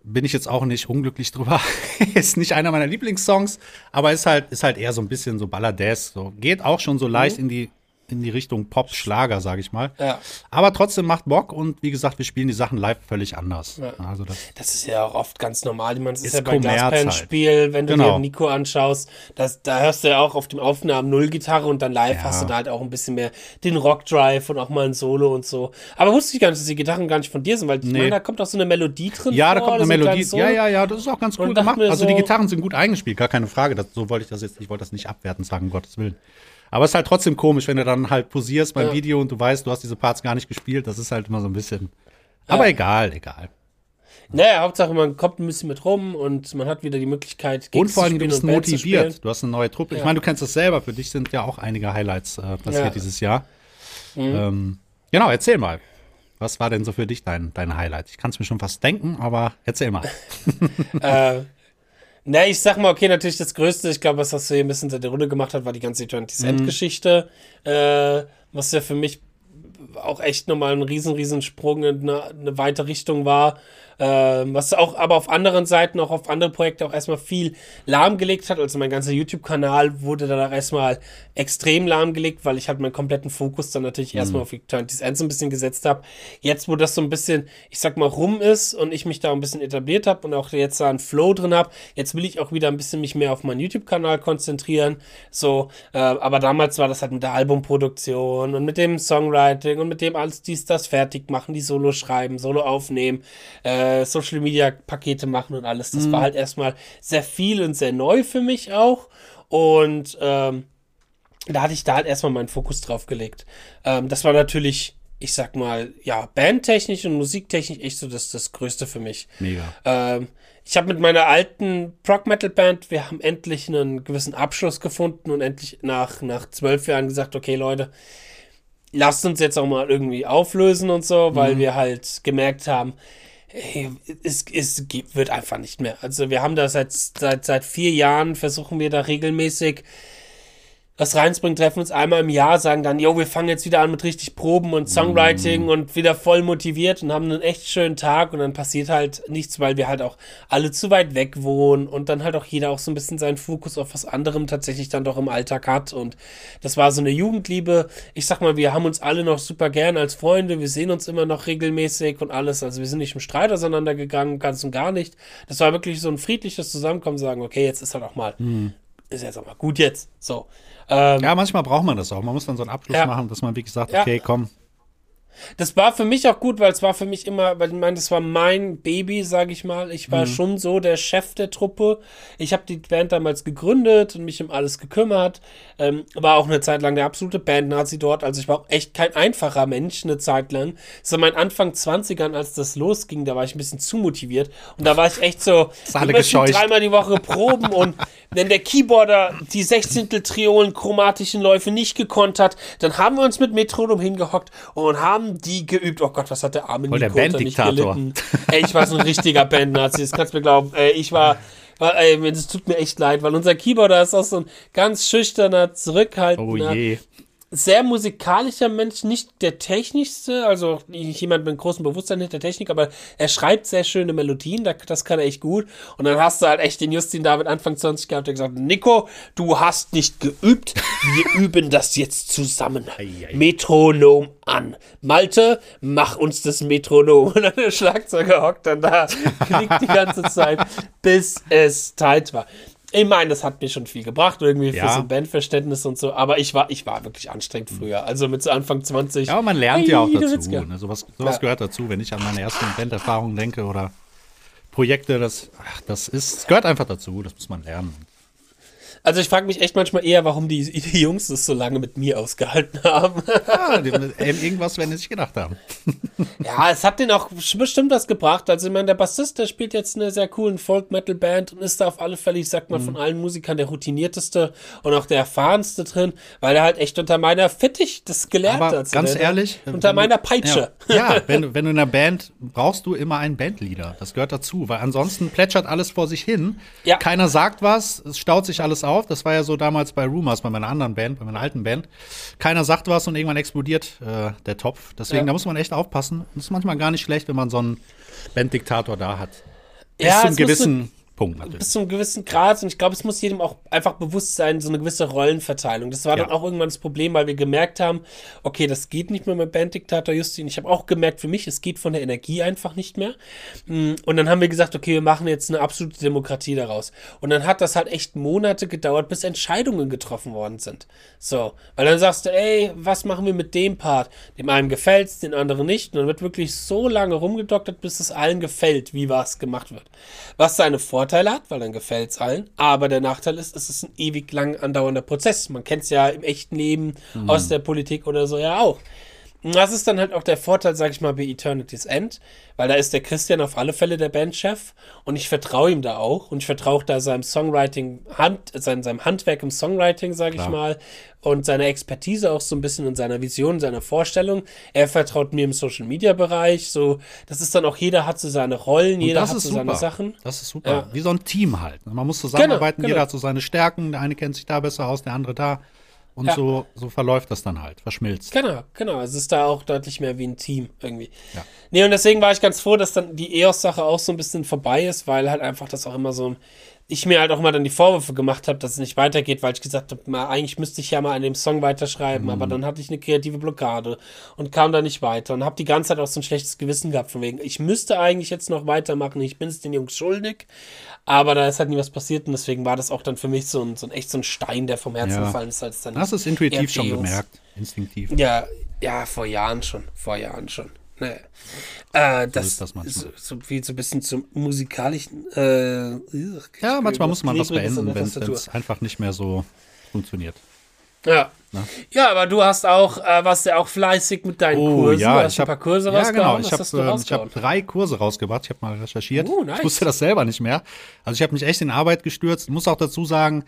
Bin ich jetzt auch nicht unglücklich drüber. ist nicht einer meiner Lieblingssongs, aber ist halt, ist halt eher so ein bisschen so Ballades. So. Geht auch schon so leicht in die, in die Richtung Pop-Schlager, sag ich mal. Ja. Aber trotzdem macht Bock und wie gesagt, wir spielen die Sachen live völlig anders. Ja. Also das, Das ist ja auch oft ganz normal. Ich meine, das ist, Ist ja bei Kommerz halt. Wenn du Genau. dir Nico anschaust, das, da hörst du ja auch auf dem Aufnahmen Null-Gitarre und dann live Ja. hast du da halt auch ein bisschen mehr den Rock-Drive und auch mal ein Solo und so. Aber wusste ich gar nicht, dass die Gitarren gar nicht von dir sind, weil ich Nee. meine, da kommt auch so eine Melodie drin ja, da vor, kommt eine ein Melodie. Solo. Ja, ja, ja, das ist auch ganz cool gemacht. Also die so- Gitarren sind gut eingespielt, gar keine Frage. Das, so wollte ich das jetzt, ich wollte das nicht abwertend sagen, um Gottes Willen. Aber es ist halt trotzdem komisch, wenn du dann halt posierst beim Ja. Video und du weißt, du hast diese Parts gar nicht gespielt. Das ist halt immer so ein bisschen. Aber Ja. egal, egal. Naja, Hauptsache, man kommt ein bisschen mit rum und man hat wieder die Möglichkeit, Und Gigs vor zu allem, du bist und motiviert. Du hast eine neue Truppe. Ich Ja. meine, du kennst das selber. Für dich sind ja auch einige Highlights äh, passiert dieses Jahr. Mhm. Ähm, genau, erzähl mal. Was war denn so für dich dein, dein Highlight? Ich kann es mir schon fast denken, aber erzähl mal. äh, na, ich sag mal, okay, natürlich das Größte, ich glaube, was das so hier ein bisschen in der Runde gemacht hat, war die ganze 20 Mhm. Cent Geschichte, äh, was ja für mich auch echt nochmal ein riesen, riesen Sprung in eine, eine weite Richtung war. Ähm, was auch aber auf anderen Seiten, auch auf andere Projekte auch erstmal viel lahmgelegt hat. Also mein ganzer YouTube-Kanal wurde dann auch erstmal extrem lahmgelegt, weil ich halt meinen kompletten Fokus dann natürlich erstmal auf Eternity's End so ein bisschen gesetzt habe. Jetzt, wo das so ein bisschen, ich sag mal, rum ist und ich mich da ein bisschen etabliert habe und auch jetzt da einen Flow drin habe, jetzt will ich auch wieder ein bisschen mich mehr auf meinen YouTube-Kanal konzentrieren. So, äh, aber damals war das halt mit der Albumproduktion und mit dem Songwriting und mit dem alles dies, das fertig machen, die Solo schreiben, Solo aufnehmen, äh, Social Media Pakete machen und alles. Das war halt erstmal sehr viel und sehr neu für mich auch. Und ähm, da hatte ich da halt erstmal meinen Fokus drauf gelegt. Ähm, das war natürlich, ich sag mal, ja, bandtechnisch und musiktechnisch echt so das, das Größte für mich. Mega. Ähm, ich habe mit meiner alten Prog-Metal-Band, wir haben endlich einen gewissen Abschluss gefunden und endlich nach, nach zwölf Jahren gesagt, okay, Leute, lasst uns jetzt auch mal irgendwie auflösen und so, weil wir halt gemerkt haben, hey, es, es wird einfach nicht mehr. Also wir haben da seit, seit, seit vier Jahren, versuchen wir da regelmäßig das reinspringen, treffen uns einmal im Jahr, sagen dann, jo, wir fangen jetzt wieder an mit richtig Proben und Songwriting mm. und wieder voll motiviert und haben einen echt schönen Tag und dann passiert halt nichts, weil wir halt auch alle zu weit weg wohnen und dann halt auch jeder auch so ein bisschen seinen Fokus auf was anderem tatsächlich dann doch im Alltag hat und das war so eine Jugendliebe. Ich sag mal, wir haben uns alle noch super gern als Freunde, wir sehen uns immer noch regelmäßig und alles, also wir sind nicht im Streit auseinandergegangen, ganz und gar nicht. Das war wirklich so ein friedliches Zusammenkommen, sagen, okay, jetzt ist halt auch mal mm ist jetzt auch mal gut jetzt. So. Ähm, ja, manchmal braucht man das auch. Man muss dann so einen Abschluss ja. machen, dass man wirklich sagt, okay, ja. komm, das war für mich auch gut, weil es war für mich immer, weil ich meine, das war mein Baby, sage ich mal. Ich war mhm. schon so der Chef der Truppe. Ich habe die Band damals gegründet und mich um alles gekümmert. Ähm, war auch eine Zeit lang der absolute Band-Nazi dort. Also ich war auch echt kein einfacher Mensch eine Zeit lang. So mein Anfang 20ern, als das losging, da war ich ein bisschen zu motiviert. Und da war ich echt so, dreimal die Woche proben und wenn der Keyboarder die 16. Triolen chromatischen Läufe nicht gekonnt hat, dann haben wir uns mit Metronom hingehockt und haben die geübt. Oh Gott, was hat der arme Nico der nicht gelitten? Ey, ich war so ein richtiger Band-Nazi, das kannst du mir glauben. Ey, ich war, war ey, es tut mir echt leid, weil unser Keyboarder ist auch so ein ganz schüchterner, zurückhaltender, oh je sehr musikalischer Mensch, nicht der technischste, also nicht jemand mit großem Bewusstsein hinter Technik, aber er schreibt sehr schöne Melodien, das kann er echt gut. Und dann hast du halt echt den Justin David Anfang 20 gehabt, der gesagt, Nico, du hast nicht geübt, wir üben das jetzt zusammen. Metronom an. Malte, mach uns das Metronom. Und dann der Schlagzeuger hockt dann da, klickt die ganze Zeit, bis es Zeit war. Ich meine, das hat mir schon viel gebracht, irgendwie ja. für so ein Bandverständnis und so, aber ich war, ich war wirklich anstrengend früher. Also mit so Anfang 20. Ja, aber man lernt hey, ja auch dazu. Ne? Sowas, sowas ja. gehört dazu, wenn ich an meine ersten Banderfahrungen denke oder Projekte, das, ach, das ist, gehört einfach dazu, das muss man lernen. Also ich frage mich echt manchmal eher, warum die, die, Jungs das so lange mit mir ausgehalten haben. Ja, irgendwas werden sie sich gedacht haben. Ja, es hat denen auch bestimmt was gebracht. Also ich meine, der Bassist, der spielt jetzt eine sehr coolen Folk-Metal-Band und ist da auf alle Fälle, ich sag mal, mhm. von allen Musikern der routinierteste und auch der erfahrenste drin, weil er halt echt unter meiner Fittich das gelernt Aber hat. Ganz ehrlich. Unter meiner Peitsche. Ja, ja wenn, wenn du in einer Band brauchst du immer einen Bandleader. Das gehört dazu, weil ansonsten plätschert alles vor sich hin. Ja. Keiner sagt was, es staut sich alles auf auf. Das war ja so damals bei Rumors, bei meiner anderen Band, bei meiner alten Band. Keiner sagt was und irgendwann explodiert äh, der Topf. Deswegen, ja. da muss man echt aufpassen. Das ist manchmal gar nicht schlecht, wenn man so einen Banddiktator da hat. Bis ja, zum gewissen Punkt natürlich. Bis zu einem gewissen Grad. Und ich glaube, es muss jedem auch einfach bewusst sein, so eine gewisse Rollenverteilung. Das war ja. dann auch irgendwann das Problem, weil wir gemerkt haben, okay, das geht nicht mehr mit Banddiktator Justin. Ich habe auch gemerkt für mich, es geht von der Energie einfach nicht mehr. Mm, und dann haben wir gesagt, okay, wir machen jetzt eine absolute Demokratie daraus. Und dann hat das halt echt Monate gedauert, bis Entscheidungen getroffen worden sind. So, weil dann sagst du, ey, was machen wir mit dem Part? Dem einen gefällt es, den anderen nicht. Und dann wird wirklich so lange rumgedoktert, bis es allen gefällt, wie was gemacht wird. Was seine Vorteile Vorteile hat, weil dann gefällt es allen. Aber der Nachteil ist, es ist ein ewig lang andauernder Prozess. Man kennt es ja im echten Leben mhm. aus der Politik oder so ja auch. Und das ist dann halt auch der Vorteil, sag ich mal, bei Eternity's End, weil da ist der Christian auf alle Fälle der Bandchef und ich vertraue ihm da auch und ich vertraue da seinem Songwriting, Hand, seinem, seinem Handwerk im Songwriting, sag ich mal, und seiner Expertise auch so ein bisschen und seiner Vision, seiner Vorstellung. Er vertraut mir im Social Media Bereich, so, das ist dann auch, jeder hat so seine Rollen, jeder hat so super. seine Sachen. Das ist super. Ja. Wie so ein Team halt. Man muss zusammenarbeiten, genau, genau. jeder hat so seine Stärken, der eine kennt sich da besser aus, der andere da. Und ja. so, so verläuft das dann halt, verschmilzt. Genau, genau. Es ist da auch deutlich mehr wie ein Team irgendwie. Ja. Nee, und deswegen war ich ganz froh, dass dann die EOS-Sache auch so ein bisschen vorbei ist, weil halt einfach das auch immer so ein ich mir halt auch mal dann die Vorwürfe gemacht habe, dass es nicht weitergeht, weil ich gesagt habe, eigentlich müsste ich ja mal an dem Song weiterschreiben, mhm. aber dann hatte ich eine kreative Blockade und kam da nicht weiter und habe die ganze Zeit auch so ein schlechtes Gewissen gehabt von wegen, ich müsste eigentlich jetzt noch weitermachen, ich bin es den Jungs schuldig, aber da ist halt nie was passiert und deswegen war das auch dann für mich so ein, so ein echt so ein Stein, der vom Herzen ja. gefallen ist, als dann. Hast du es intuitiv schon gemerkt, instinktiv? Ja, ja, vor Jahren schon, vor Jahren schon. Nee. Äh, das, das ist so, so, wie so ein bisschen zum musikalischen. Äh, ja, manchmal muss man was beenden, wenn es einfach nicht mehr so funktioniert. Ja. Na? Ja, aber du hast auch, äh, warst ja auch fleißig mit deinen oh, Kursen. Ja, du hast ich hab, ein paar Kurse ja, genau. Ich habe ähm, hab drei Kurse rausgebracht. Ich habe mal recherchiert. Uh, nice. Ich wusste das selber nicht mehr. Also ich habe mich echt in Arbeit gestürzt. Ich muss auch dazu sagen,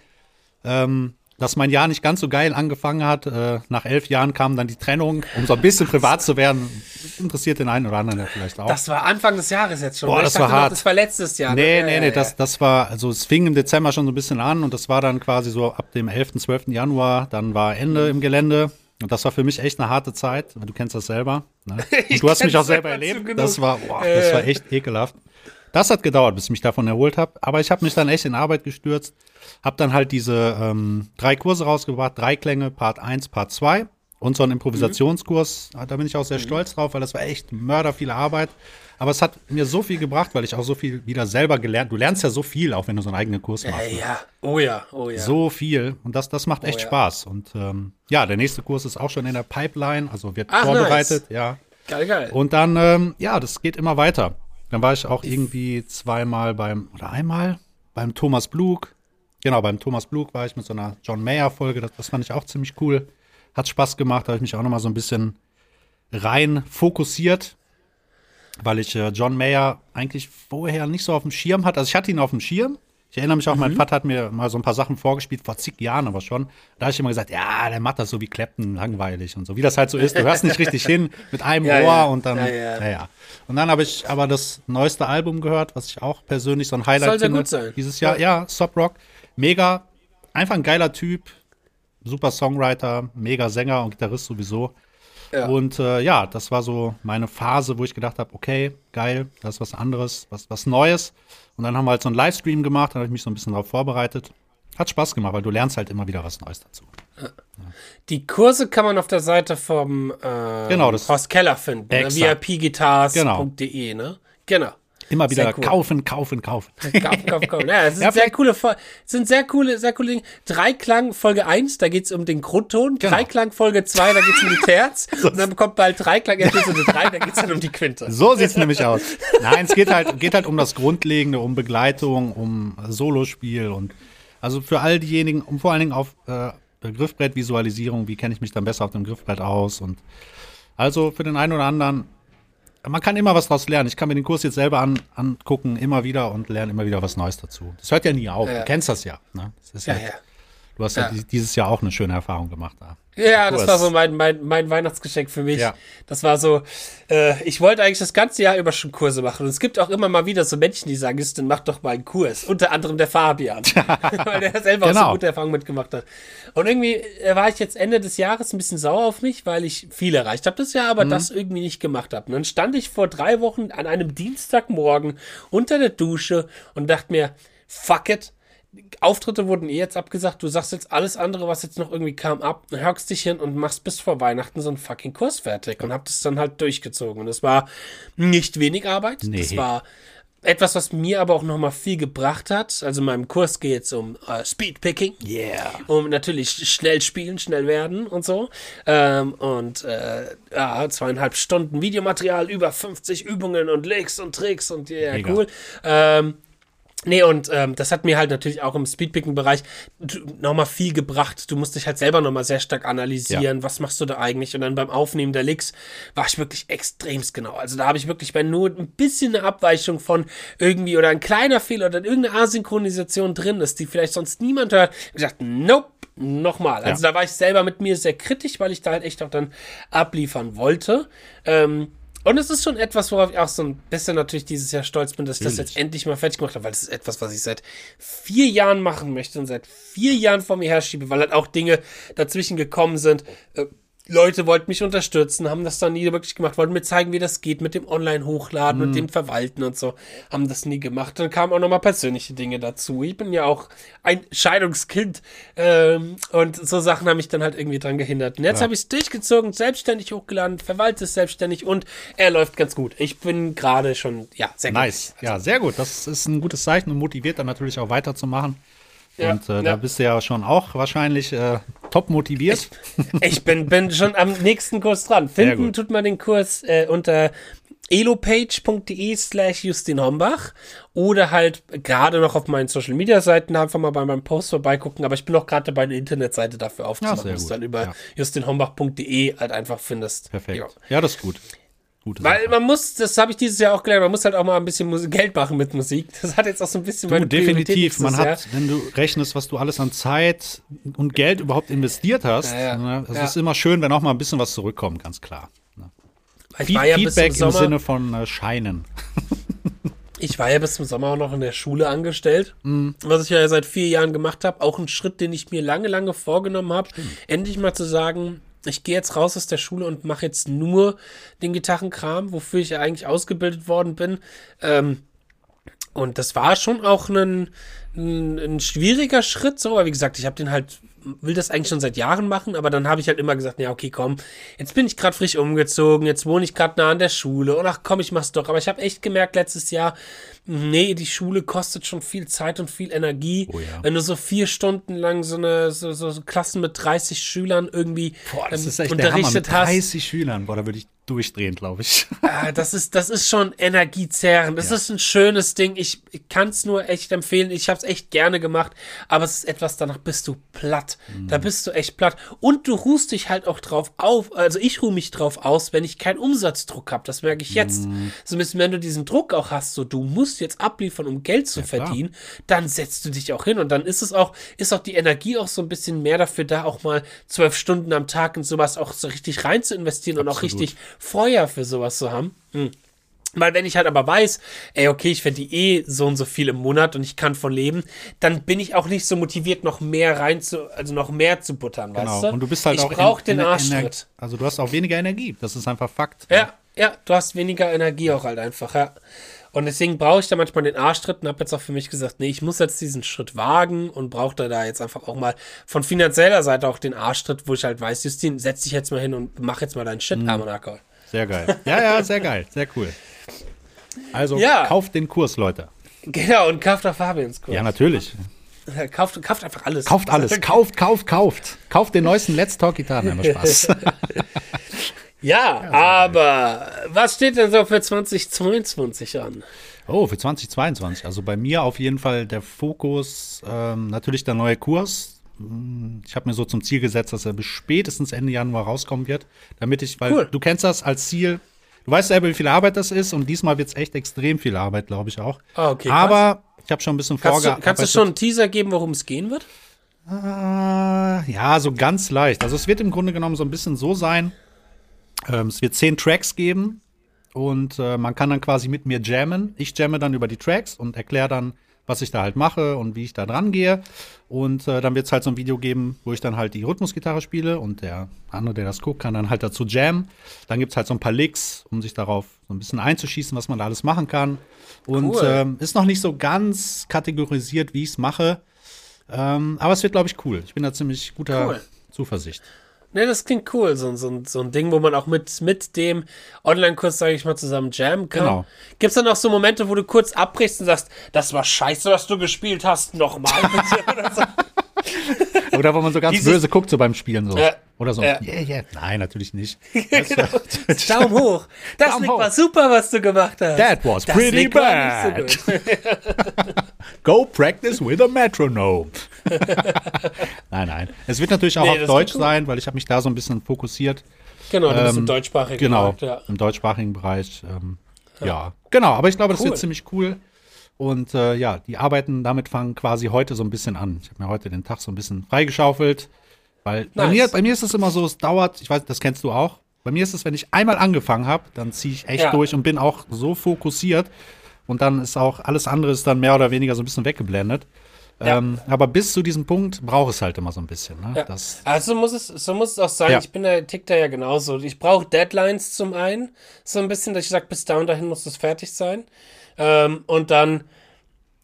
ähm, dass mein Jahr nicht ganz so geil angefangen hat. Äh, nach elf Jahren kam dann die Trennung, um so ein bisschen privat zu werden. Interessiert den einen oder anderen ja vielleicht auch. Das war Anfang des Jahres jetzt schon. Boah, das war hart. Noch, das war letztes Jahr. Nee, ne? nee, nee, das, das war, also es fing im Dezember schon so ein bisschen an und das war dann quasi so ab dem 11., 12. Januar, dann war Ende im Gelände. Und das war für mich echt eine harte Zeit, du kennst das selber. Ne? Und du hast mich auch selber erlebt. Das war, boah, das war echt ekelhaft. Das hat gedauert, bis ich mich davon erholt habe. Aber ich habe mich dann echt in Arbeit gestürzt. Habe dann halt diese ähm, drei Kurse rausgebracht. Drei Klänge, Part 1, Part 2. Und so einen Improvisationskurs. Mhm. Da bin ich auch sehr mhm. stolz drauf, weil das war echt mörder viel Arbeit. Aber es hat mir so viel gebracht, weil ich auch so viel wieder selber gelernt. Du lernst ja so viel, auch wenn du so einen eigenen Kurs machst. Ja, ja. oh ja, oh ja. So viel. Und das, das macht echt oh, ja. Spaß. Und ähm, ja, der nächste Kurs ist auch schon in der Pipeline, also wird Ach, vorbereitet, nice. ja. Geil, geil. Und dann, ähm, ja, das geht immer weiter. Dann war ich auch irgendwie zweimal beim, oder einmal beim Thomas Blug. Genau, beim Thomas Blug war ich mit so einer John Mayer-Folge. Das, das, fand ich auch ziemlich cool. Hat Spaß gemacht, da habe ich mich auch nochmal so ein bisschen rein fokussiert, weil ich äh, John Mayer eigentlich vorher nicht so auf dem Schirm hatte. Also ich hatte ihn auf dem Schirm, ich erinnere mich auch, mhm. mein Vater hat mir mal so ein paar Sachen vorgespielt, vor zig Jahren aber schon. Da habe ich immer gesagt, ja, der macht das so wie Clapton, langweilig und so. Wie das halt so ist. Du hörst nicht richtig hin mit einem ja, Ohr ja. und dann, ja, ja. Und dann habe ich aber das neueste Album gehört, was ich auch persönlich so ein Highlight Soll sehr finde. Gut sein. Dieses Jahr, ja, Stop Rock. Mega, einfach ein geiler Typ, super Songwriter, mega Sänger und Gitarrist sowieso. Ja. Und äh, ja, das war so meine Phase, wo ich gedacht habe, okay, geil, das ist was anderes, was, was Neues. Und dann haben wir halt so einen Livestream gemacht, da habe ich mich so ein bisschen darauf vorbereitet. Hat Spaß gemacht, weil du lernst halt immer wieder was Neues dazu. Ja. Die Kurse kann man auf der Seite vom äh, genau, das Horst Keller finden, ne? vipguitars.de, genau. ne? Genau. Immer wieder cool. kaufen, kaufen, kaufen. Kaufen, kaufen, kaufen. Ja, es sind ja, sehr coole, sind sehr coole, sehr coole Dinge. Dreiklang Folge 1, da geht es um den Grundton. Genau. Dreiklang Folge 2, da geht es um die Terz. und dann kommt bald Dreiklang Episode 3, da geht es dann um die Quinte. So sieht es nämlich aus. Nein, es geht halt, geht halt um das Grundlegende, um Begleitung, um Solospiel und also für all diejenigen, um vor allen Dingen auf äh, Griffbrettvisualisierung, wie kenne ich mich dann besser auf dem Griffbrett aus und also für den einen oder anderen man kann immer was daraus lernen. Ich kann mir den Kurs jetzt selber an, angucken, immer wieder und lerne immer wieder was Neues dazu. Das hört ja nie auf. Ja. Du kennst das ja. Ne? Das ja, ja, Du hast ja. dieses Jahr auch eine schöne Erfahrung gemacht da. Ja, das war so mein, mein, mein Weihnachtsgeschenk für mich. Ja. Das war so, äh, ich wollte eigentlich das ganze Jahr über schon Kurse machen. Und es gibt auch immer mal wieder so Menschen, die sagen, dann mach doch mal einen Kurs. Unter anderem der Fabian. Weil der selber genau. auch so genau. gute Erfahrungen mitgemacht hat. Und irgendwie äh, war ich jetzt Ende des Jahres ein bisschen sauer auf mich, weil ich viel erreicht habe das Jahr, aber mhm. das irgendwie nicht gemacht habe. Und dann stand ich vor drei Wochen an einem Dienstagmorgen unter der Dusche und dachte mir, fuck it, Auftritte wurden eh jetzt abgesagt. Du sagst jetzt alles andere, was jetzt noch irgendwie kam, ab, hörst dich hin und machst bis vor Weihnachten so einen fucking Kurs fertig und hab das dann halt durchgezogen. Und es war nicht wenig Arbeit. Nee. Das war etwas, was mir aber auch nochmal viel gebracht hat. Also in meinem Kurs geht es um äh, Speedpicking. Yeah. Um natürlich schnell spielen, schnell werden und so. Ähm, und äh, ja, zweieinhalb Stunden Videomaterial, über 50 Übungen und Licks und Tricks und ja, yeah, cool. Ähm, Nee, und ähm, das hat mir halt natürlich auch im Speedpicking-Bereich nochmal viel gebracht. Du musst dich halt selber nochmal sehr stark analysieren, ja. was machst du da eigentlich? Und dann beim Aufnehmen der Licks war ich wirklich extremst genau. Also da habe ich wirklich bei nur ein bisschen eine Abweichung von irgendwie oder ein kleiner Fehler oder irgendeine Asynchronisation drin ist, die vielleicht sonst niemand hört, gesagt, nope, nochmal. Also ja. da war ich selber mit mir sehr kritisch, weil ich da halt echt auch dann abliefern wollte. Ähm, und es ist schon etwas, worauf ich auch so ein bisschen natürlich dieses Jahr stolz bin, dass ich natürlich. das jetzt endlich mal fertig gemacht habe, weil es ist etwas, was ich seit vier Jahren machen möchte und seit vier Jahren vor mir herschiebe, weil halt auch Dinge dazwischen gekommen sind. Äh, Leute wollten mich unterstützen, haben das dann nie wirklich gemacht, wollten mir zeigen, wie das geht mit dem Online-Hochladen mhm. und dem Verwalten und so, haben das nie gemacht. Dann kamen auch nochmal persönliche Dinge dazu. Ich bin ja auch ein Scheidungskind ähm, und so Sachen haben mich dann halt irgendwie dran gehindert. Und jetzt ja. habe ich es durchgezogen, selbstständig hochgeladen, verwalte es selbstständig und er läuft ganz gut. Ich bin gerade schon, ja, sehr gut. Nice, also, ja, sehr gut. Das ist ein gutes Zeichen und motiviert dann natürlich auch weiterzumachen. Ja, und äh, ja. da bist du ja schon auch wahrscheinlich äh, top motiviert. Ich, ich, bin, bin schon am nächsten Kurs dran. Finden tut man den Kurs äh, unter elopage.de slash Justin Hombach oder halt gerade noch auf meinen Social Media Seiten einfach mal bei meinem Post vorbeigucken, aber ich bin auch gerade dabei, eine Internetseite dafür aufzumachen, ja, dass du dann über ja. justinhombach.de halt einfach findest. Perfekt. Ja. ja, das ist gut. Gute Weil Sache. man muss, das habe ich dieses Jahr auch gelernt, man muss halt auch mal ein bisschen Geld machen mit Musik. Das hat jetzt auch so ein bisschen Du, definitiv. Man hat, wenn du rechnest, was du alles an Zeit und Geld überhaupt investiert hast, Ja, ja. ne, es Ja. ist immer schön, wenn auch mal ein bisschen was zurückkommt, ganz klar. Ne? Ich war ja bis zum Feedback im Sinne von äh, Scheinen. ich war ja bis zum Sommer auch noch in der Schule angestellt, Mhm. was ich ja seit vier Jahren gemacht habe. Auch ein Schritt, den ich mir lange, lange vorgenommen habe, endlich mal zu sagen, ich gehe jetzt raus aus der Schule und mache jetzt nur den Gitarrenkram, wofür ich ja eigentlich ausgebildet worden bin. Ähm, und das war schon auch ein, ein, ein schwieriger Schritt, so, weil wie gesagt, ich habe den halt, will das eigentlich schon seit Jahren machen, aber dann habe ich halt immer gesagt, ja, okay, komm, jetzt bin ich gerade frisch umgezogen, jetzt wohne ich gerade nah an der Schule und ach komm, ich mach's doch. Aber ich habe echt gemerkt letztes Jahr, nee, die Schule kostet schon viel Zeit und viel Energie. Oh ja. Wenn du so vier Stunden lang so eine so, so, Klassen mit 30 Schülern irgendwie Boah, das ähm, ist echt der Hammer. Mit unterrichtet hast. 30 Schülern, boah, da würde ich durchdrehen, glaube ich. Ah, das ist, das ist schon energiezerrend. Das ist ein schönes Ding. Ich, ich kann es nur echt empfehlen. Ich habe es echt gerne gemacht, aber es ist etwas, danach bist du platt. Da bist du echt platt. Und du ruhst dich halt auch drauf auf. Also ich ruhe mich drauf aus, wenn ich keinen Umsatzdruck habe. Das merke ich jetzt. So ein bisschen, wenn du diesen Druck auch hast, so du musst jetzt abliefern, um Geld zu klar. verdienen, dann setzt du dich auch hin und dann ist es auch, ist auch die Energie auch so ein bisschen mehr dafür da, auch mal zwölf Stunden am Tag in sowas auch so richtig rein zu investieren und auch Absolut. richtig Feuer für sowas zu haben. Hm. Weil wenn ich halt aber weiß, ey, okay, ich verdiene eh so und so viel im Monat und ich kann von leben, dann bin ich auch nicht so motiviert, noch mehr rein zu, also noch mehr zu buttern, weißt Genau. du? Und du bist halt ich auch brauch den Arschtritt. Also du hast auch weniger Energie. Das ist einfach Fakt. Ja, ja, du hast weniger Energie auch halt einfach, ja. Und deswegen brauche ich da manchmal den Arschtritt und habe jetzt auch für mich gesagt, nee, ich muss jetzt diesen Schritt wagen und brauche da, da jetzt einfach auch mal von finanzieller Seite auch den Arschtritt, wo ich halt weiß, Justin, setz dich jetzt mal hin und mach jetzt mal deinen Shit, Mhm. Armonako. Sehr geil. Ja, ja, sehr geil. Sehr cool. Also Ja. kauft den Kurs, Leute. Genau, und kauft auch Fabians Kurs. Ja, natürlich. Kauft, kauft einfach alles. Kauft alles. Kauft, kauft, kauft. Kauft den neuesten Let's Talk Gitarren. Immer Spaß. Ja, aber was steht denn so für 2022 an? Oh, für 2022. Also bei mir auf jeden Fall der Fokus, ähm, natürlich der neue Kurs. Hm, Ich habe mir so zum Ziel gesetzt, dass er bis spätestens Ende Januar rauskommen wird, damit ich, weil Cool. du kennst das als Ziel. Du weißt selber, wie viel Arbeit das ist und diesmal wird es echt extrem viel Arbeit, glaube ich auch. Ah, okay, krass. Aber ich habe schon ein bisschen vorgearbeitet. kannst du schon einen Teaser geben, worum es gehen wird? Äh, ja, so ganz leicht. Also es wird im Grunde genommen so ein bisschen so sein, ähm, es wird zehn Tracks geben und äh, man kann dann quasi mit mir jammen. Ich jamme dann über die Tracks und erkläre dann, was ich da halt mache und wie ich da dran gehe. Und äh, dann wird es halt so ein Video geben, wo ich dann halt die Rhythmusgitarre spiele und der andere, der das guckt, kann dann halt dazu jammen. Dann gibt es halt so ein paar Licks, um sich darauf so ein bisschen einzuschießen, was man da alles machen kann. Und Cool. ähm, ist noch nicht so ganz kategorisiert, wie ich es mache. Ähm, aber es wird, glaube ich, cool. Ich bin da ziemlich guter Cool. Zuversicht. Ne, das klingt cool. So, so, so ein Ding, wo man auch mit, mit dem Online-Kurs, sage ich mal, zusammen jammen kann. Genau. Gibt es dann auch so Momente, wo du kurz abbrichst und sagst, das war scheiße, was du gespielt hast, nochmal bitte? Oder so? Wo man so ganz Dieses- böse guckt, so beim Spielen so. Ja. Oder so. Ja. Yeah, yeah. Nein, natürlich nicht. genau. Daumen hoch. Das Daumen hoch. war super, was du gemacht hast. That was das pretty Lied war nicht so bad. gut. Go practice with a metronome. nein, nein. Es wird natürlich auch Nee, auf das Deutsch sein, weil ich habe mich da so ein bisschen fokussiert. Genau, du bist im Ähm, deutschsprachigen Genau, Markt, ja. im deutschsprachigen Bereich. Ähm, ja. genau. Aber ich glaube, das Cool. wird ziemlich cool. Und äh, ja, die Arbeiten damit fangen quasi heute so ein bisschen an. Ich habe mir heute den Tag so ein bisschen freigeschaufelt. Weil bei, Nice. mir, bei mir ist es immer so, es dauert, ich weiß, das kennst du auch. Bei mir ist es, wenn ich einmal angefangen habe, dann ziehe ich echt Ja. durch und bin auch so fokussiert. Und dann ist auch alles andere ist dann mehr oder weniger so ein bisschen weggeblendet. Ja. Ähm, aber bis zu diesem Punkt braucht es halt immer so ein bisschen. Ne? Ja. Das, Also muss es, so muss es auch sein. Ja. Ich bin da, tick da ja genauso. Ich brauche Deadlines zum einen. So ein bisschen, dass ich sage, bis da und dahin muss es fertig sein. Ähm, und dann,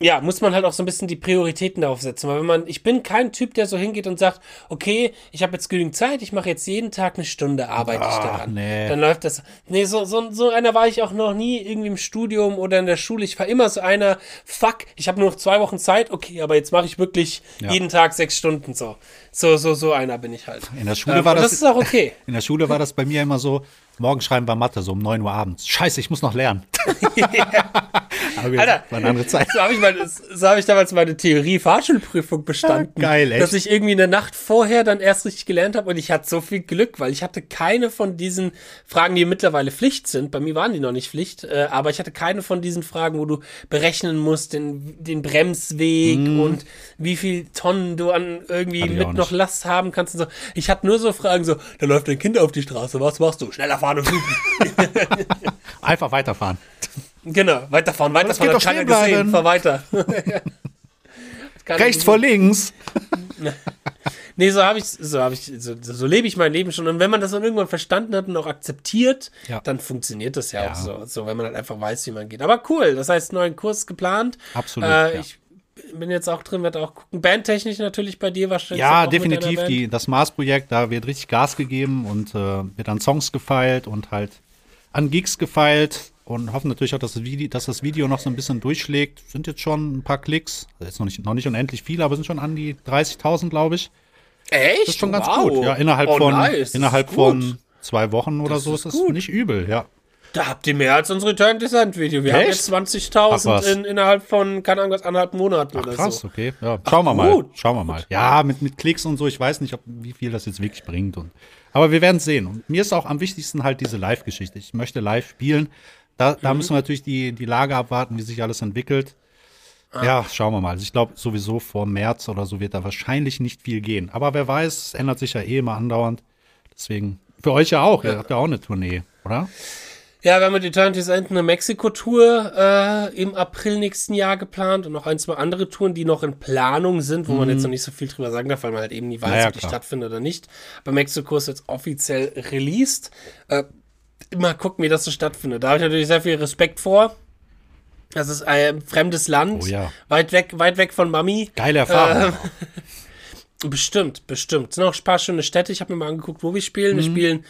ja, muss man halt auch so ein bisschen die Prioritäten darauf setzen. Weil wenn man, ich bin kein Typ, der so hingeht und sagt, okay, ich habe jetzt genügend Zeit, ich mache jetzt jeden Tag eine Stunde, arbeite ich daran. nee. Dann läuft das. Nee, so, so, so einer war ich auch noch nie irgendwie im Studium oder in der Schule. Ich war immer so einer, fuck, ich habe nur noch zwei Wochen Zeit, okay, aber jetzt mache ich wirklich Ja. jeden Tag sechs Stunden so. So, so, so einer bin ich halt. in der Schule Ähm, war das, das ist auch okay. In der Schule war das bei mir immer so, morgen schreiben wir Mathe, so um 9 Uhr abends. Scheiße, ich muss noch lernen. Alter, war eine andere Zeit. So habe ich, mein, so hab ich damals meine Theorie-Fahrschulprüfung bestanden. Ja, geil, echt. Dass ich irgendwie eine Nacht vorher dann erst richtig gelernt habe und ich hatte so viel Glück, weil ich hatte keine von diesen Fragen, die mittlerweile Pflicht sind. Bei mir waren die noch nicht Pflicht, äh, aber ich hatte keine von diesen Fragen, wo du berechnen musst, den, den Bremsweg mm. und wie viel Tonnen du an irgendwie mit noch Last haben kannst und so. Ich hatte nur so Fragen so, da läuft ein Kind auf die Straße, was machst du? Schneller fahren und. Einfach weiterfahren. Genau, weiterfahren, weiterfahren, hat keiner gesehen, fahr weiter. Rechts vor links. nee, so habe ich, so habe ich, so, so lebe ich mein Leben schon. Und wenn man das dann irgendwann verstanden hat und auch akzeptiert, ja. dann funktioniert das ja, ja, auch so, so, wenn man halt einfach weiß, wie man geht. Aber cool, das heißt, neuen Kurs geplant. Absolut. Äh, ja. Ich bin jetzt auch drin, werde auch gucken. Bandtechnisch natürlich bei dir wahrscheinlich. Ja, definitiv. Die, das Mars-Projekt, da wird richtig Gas gegeben und äh, wird an Songs gefeilt und halt an Gigs gefeilt und hoffen natürlich auch, dass das, Video, dass das Video noch so ein bisschen durchschlägt. Sind jetzt schon ein paar Klicks. Also jetzt noch nicht, noch nicht unendlich viele, aber sind schon an die 30.000, glaube ich. Echt? Das ist schon ganz wow. gut. Ja, innerhalb oh, von, nice. innerhalb von zwei Wochen oder das so ist, ist es nicht übel, ja. Da habt ihr mehr als unser Return Descent Video. Wir Echt? haben jetzt 20.000 in, innerhalb von, keine Ahnung, anderthalb Monaten Ach, oder krass, so. okay. Ja, schauen Ach, wir mal. Gut. Schauen wir mal. Ja, mit, mit Klicks und so. Ich weiß nicht, ob, wie viel das jetzt wirklich bringt. Und, aber wir werden sehen. Und mir ist auch am wichtigsten halt diese Live-Geschichte. Ich möchte live spielen. Da, da mhm. müssen wir natürlich die, die Lage abwarten, wie sich alles entwickelt. Ah. Ja, schauen wir mal. Also ich glaube, sowieso vor März oder so wird da wahrscheinlich nicht viel gehen. Aber wer weiß, es ändert sich ja eh immer andauernd. Deswegen, für euch ja auch. Ja. Ihr habt ja auch eine Tournee, oder? Ja, wir haben mit Eternity's End eine Mexiko-Tour äh, im April nächsten Jahr geplant und noch ein, zwei andere Touren, die noch in Planung sind, wo mhm. man jetzt noch nicht so viel drüber sagen darf, weil man halt eben nie weiß, naja, ob die klar. stattfindet oder nicht. Aber Mexiko ist jetzt offiziell released. Äh, mal gucken, wie das so stattfindet. Da habe ich natürlich sehr viel Respekt vor. Das ist ein fremdes Land. Oh ja. Weit weg, weit weg von Mami. Geile Erfahrung. Äh, bestimmt, bestimmt. Es sind auch ein paar schöne Städte. Ich habe mir mal angeguckt, wo wir spielen. Mhm. Wir spielen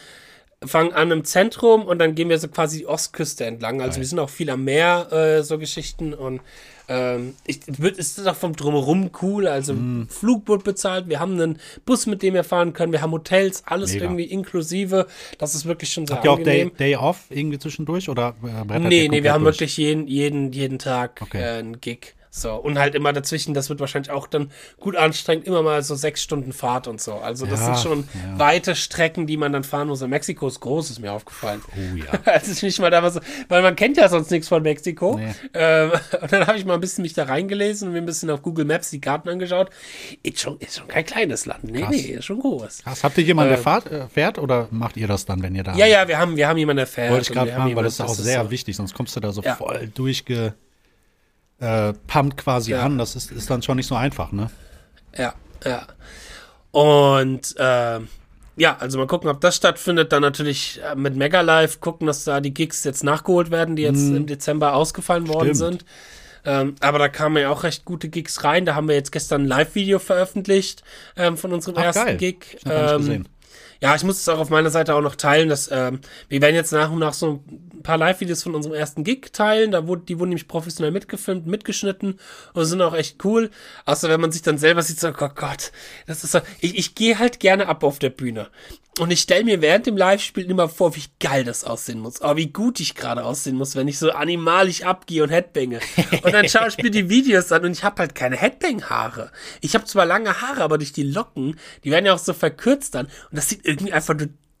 fangen an im Zentrum und dann gehen wir so quasi die Ostküste entlang. Also Geil. wir sind auch viel am Meer, äh, so Geschichten und ähm, ich, wird, ist auch vom Drumherum cool. Also mm. Flugboot bezahlt, wir haben einen Bus, mit dem wir fahren können, wir haben Hotels, alles Mega. irgendwie inklusive. Das ist wirklich schon sehr Habt angenehm. Habt ihr auch Day, Day Off irgendwie zwischendurch oder äh, Nee, nee, wir haben durch? wirklich jeden, jeden, jeden Tag okay. äh, einen Gig. So, und halt immer dazwischen, das wird wahrscheinlich auch dann gut anstrengend, immer mal so sechs Stunden Fahrt und so. Also, das ja, sind schon ja. weite Strecken, die man dann fahren muss. Und Mexiko ist groß, ist mir aufgefallen. Oh ja. Als ich nicht mal da war so, weil man kennt ja sonst nichts von Mexiko. Nee. Ähm, und dann habe ich mal ein bisschen mich da reingelesen und mir ein bisschen auf Google Maps die Karten angeschaut. Ist schon, ist schon kein kleines Land. Nee, Krass. nee, ist schon groß. Krass. Habt ihr jemanden, der ähm, fahrt, äh, fährt oder macht ihr das dann, wenn ihr da Ja, ja, wir haben, wir haben jemanden, der fährt. Wollte ich gerade fragen, weil das ist auch sehr wichtig, sonst kommst du da so voll durchge äh, pumpt quasi ja. an. Das ist, ist dann schon nicht so einfach, ne? Ja, ja. Und äh, ja, also mal gucken, ob das stattfindet. Dann natürlich äh, mit Mega Live gucken, dass da die Gigs jetzt nachgeholt werden, die jetzt hm. im Dezember ausgefallen worden Stimmt. sind. Ähm, aber da kamen ja auch recht gute Gigs rein. Da haben wir jetzt gestern ein Live-Video veröffentlicht ähm, von unserem Ach, ersten geil. Gig. Ich ähm, ja, ich muss es auch auf meiner Seite auch noch teilen, dass ähm, wir werden jetzt nach und nach so ein paar Live-Videos von unserem ersten Gig teilen. Da wurde, die wurden nämlich professionell mitgefilmt, mitgeschnitten und sind auch echt cool. Außer wenn man sich dann selber sieht, so, oh Gott, das ist so. Ich, ich gehe halt gerne ab auf der Bühne. Und ich stelle mir während dem Live-Spiel immer vor, wie geil das aussehen muss. Oh, wie gut ich gerade aussehen muss, wenn ich so animalisch abgehe und Headbange. Und dann schaue ich mir die Videos an und ich habe halt keine Headbang-Haare. Ich habe zwar lange Haare, aber durch die Locken, die werden ja auch so verkürzt dann. Und das sieht irgendwie einfach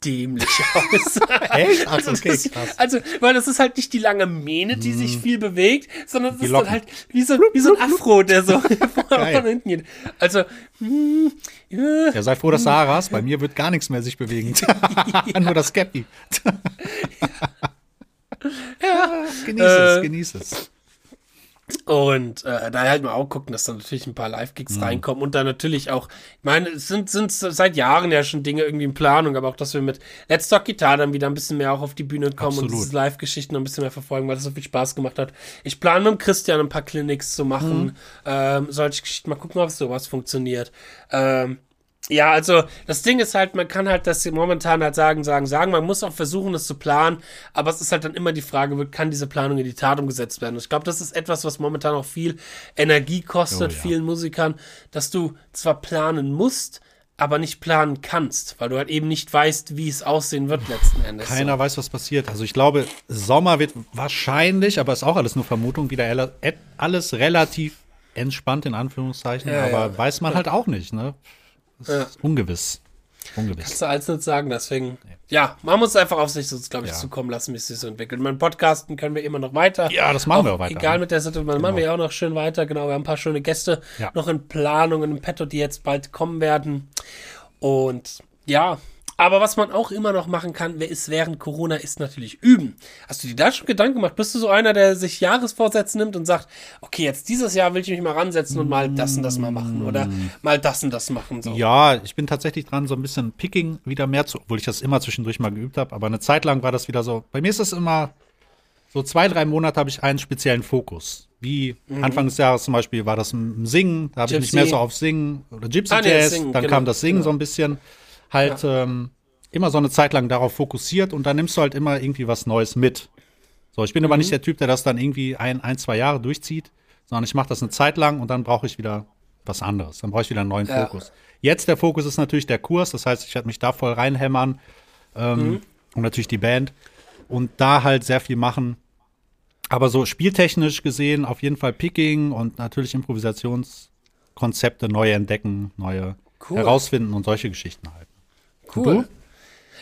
dämlich aus. Echt? Also, okay, das, also, weil das ist halt nicht die lange Mähne, die mm. sich viel bewegt, sondern es ist dann halt wie so, wie so ein Afro, der so von hinten geht. Also, mm, ja. ja, sei froh, dass Sarah hast. Bei mir wird gar nichts mehr sich bewegen. Nur das Cappy. ja. ja. Genieß äh, es, genieß es. Und äh, da halt mal auch gucken, dass da natürlich ein paar Live-Gigs mhm. reinkommen und dann natürlich auch, ich meine, es sind, sind seit Jahren ja schon Dinge irgendwie in Planung, aber auch, dass wir mit Let's Talk Guitar dann wieder ein bisschen mehr auch auf die Bühne kommen Absolut. und diese Live-Geschichten noch ein bisschen mehr verfolgen, weil das so viel Spaß gemacht hat. Ich plane mit Christian ein paar Clinics zu machen, mhm. ähm, solche Geschichten, mal gucken, ob sowas funktioniert. Ähm, ja, also das Ding ist halt, man kann halt das momentan halt sagen, sagen, sagen, man muss auch versuchen, das zu planen, aber es ist halt dann immer die Frage, kann diese Planung in die Tat umgesetzt werden? Und ich glaube, das ist etwas, was momentan auch viel Energie kostet, oh, ja. vielen Musikern, dass du zwar planen musst, aber nicht planen kannst, weil du halt eben nicht weißt, wie es aussehen wird letzten Endes. Keiner so. weiß, was passiert. Also ich glaube, Sommer wird wahrscheinlich, aber ist auch alles nur Vermutung, wieder alles relativ entspannt in Anführungszeichen, ja, aber ja. weiß man halt auch nicht, ne? Ja. ungewiss. Ungewiss. Kannst du alles nicht sagen, deswegen. Ja, man muss einfach auf sich glaube ich, ja. zukommen lassen, wie es sich so entwickelt. Mein Podcasten können wir immer noch weiter. Ja, das machen auch, wir auch weiter. Egal mit der Situation, genau. machen wir ja auch noch schön weiter. Genau, wir haben ein paar schöne Gäste ja. noch in Planung, in Petto, die jetzt bald kommen werden. Und ja, aber was man auch immer noch machen kann, wer ist während Corona, ist natürlich üben. Hast du dir da schon Gedanken gemacht? Bist du so einer, der sich Jahresvorsätze nimmt und sagt, okay, jetzt dieses Jahr will ich mich mal ransetzen und mal das und das mal machen oder mal das und das machen? So. Ja, ich bin tatsächlich dran, so ein bisschen Picking wieder mehr zu, obwohl ich das immer zwischendurch mal geübt habe, aber eine Zeit lang war das wieder so. Bei mir ist es immer so zwei, drei Monate habe ich einen speziellen Fokus. Wie mhm. Anfang des Jahres zum Beispiel war das im Singen, da habe ich mich mehr so auf Singen oder Gypsy ah, Jazz, nee, dann genau, kam das Singen genau. so ein bisschen halt ja. ähm, immer so eine Zeit lang darauf fokussiert und dann nimmst du halt immer irgendwie was Neues mit. So, ich bin mhm. aber nicht der Typ, der das dann irgendwie ein, ein zwei Jahre durchzieht, sondern ich mache das eine Zeit lang und dann brauche ich wieder was anderes. Dann brauche ich wieder einen neuen ja. Fokus. Jetzt der Fokus ist natürlich der Kurs, das heißt, ich werde mich da voll reinhämmern ähm, mhm. und natürlich die Band und da halt sehr viel machen. Aber so spieltechnisch gesehen auf jeden Fall Picking und natürlich Improvisationskonzepte neu entdecken, neue cool. herausfinden und solche Geschichten halten. Cool.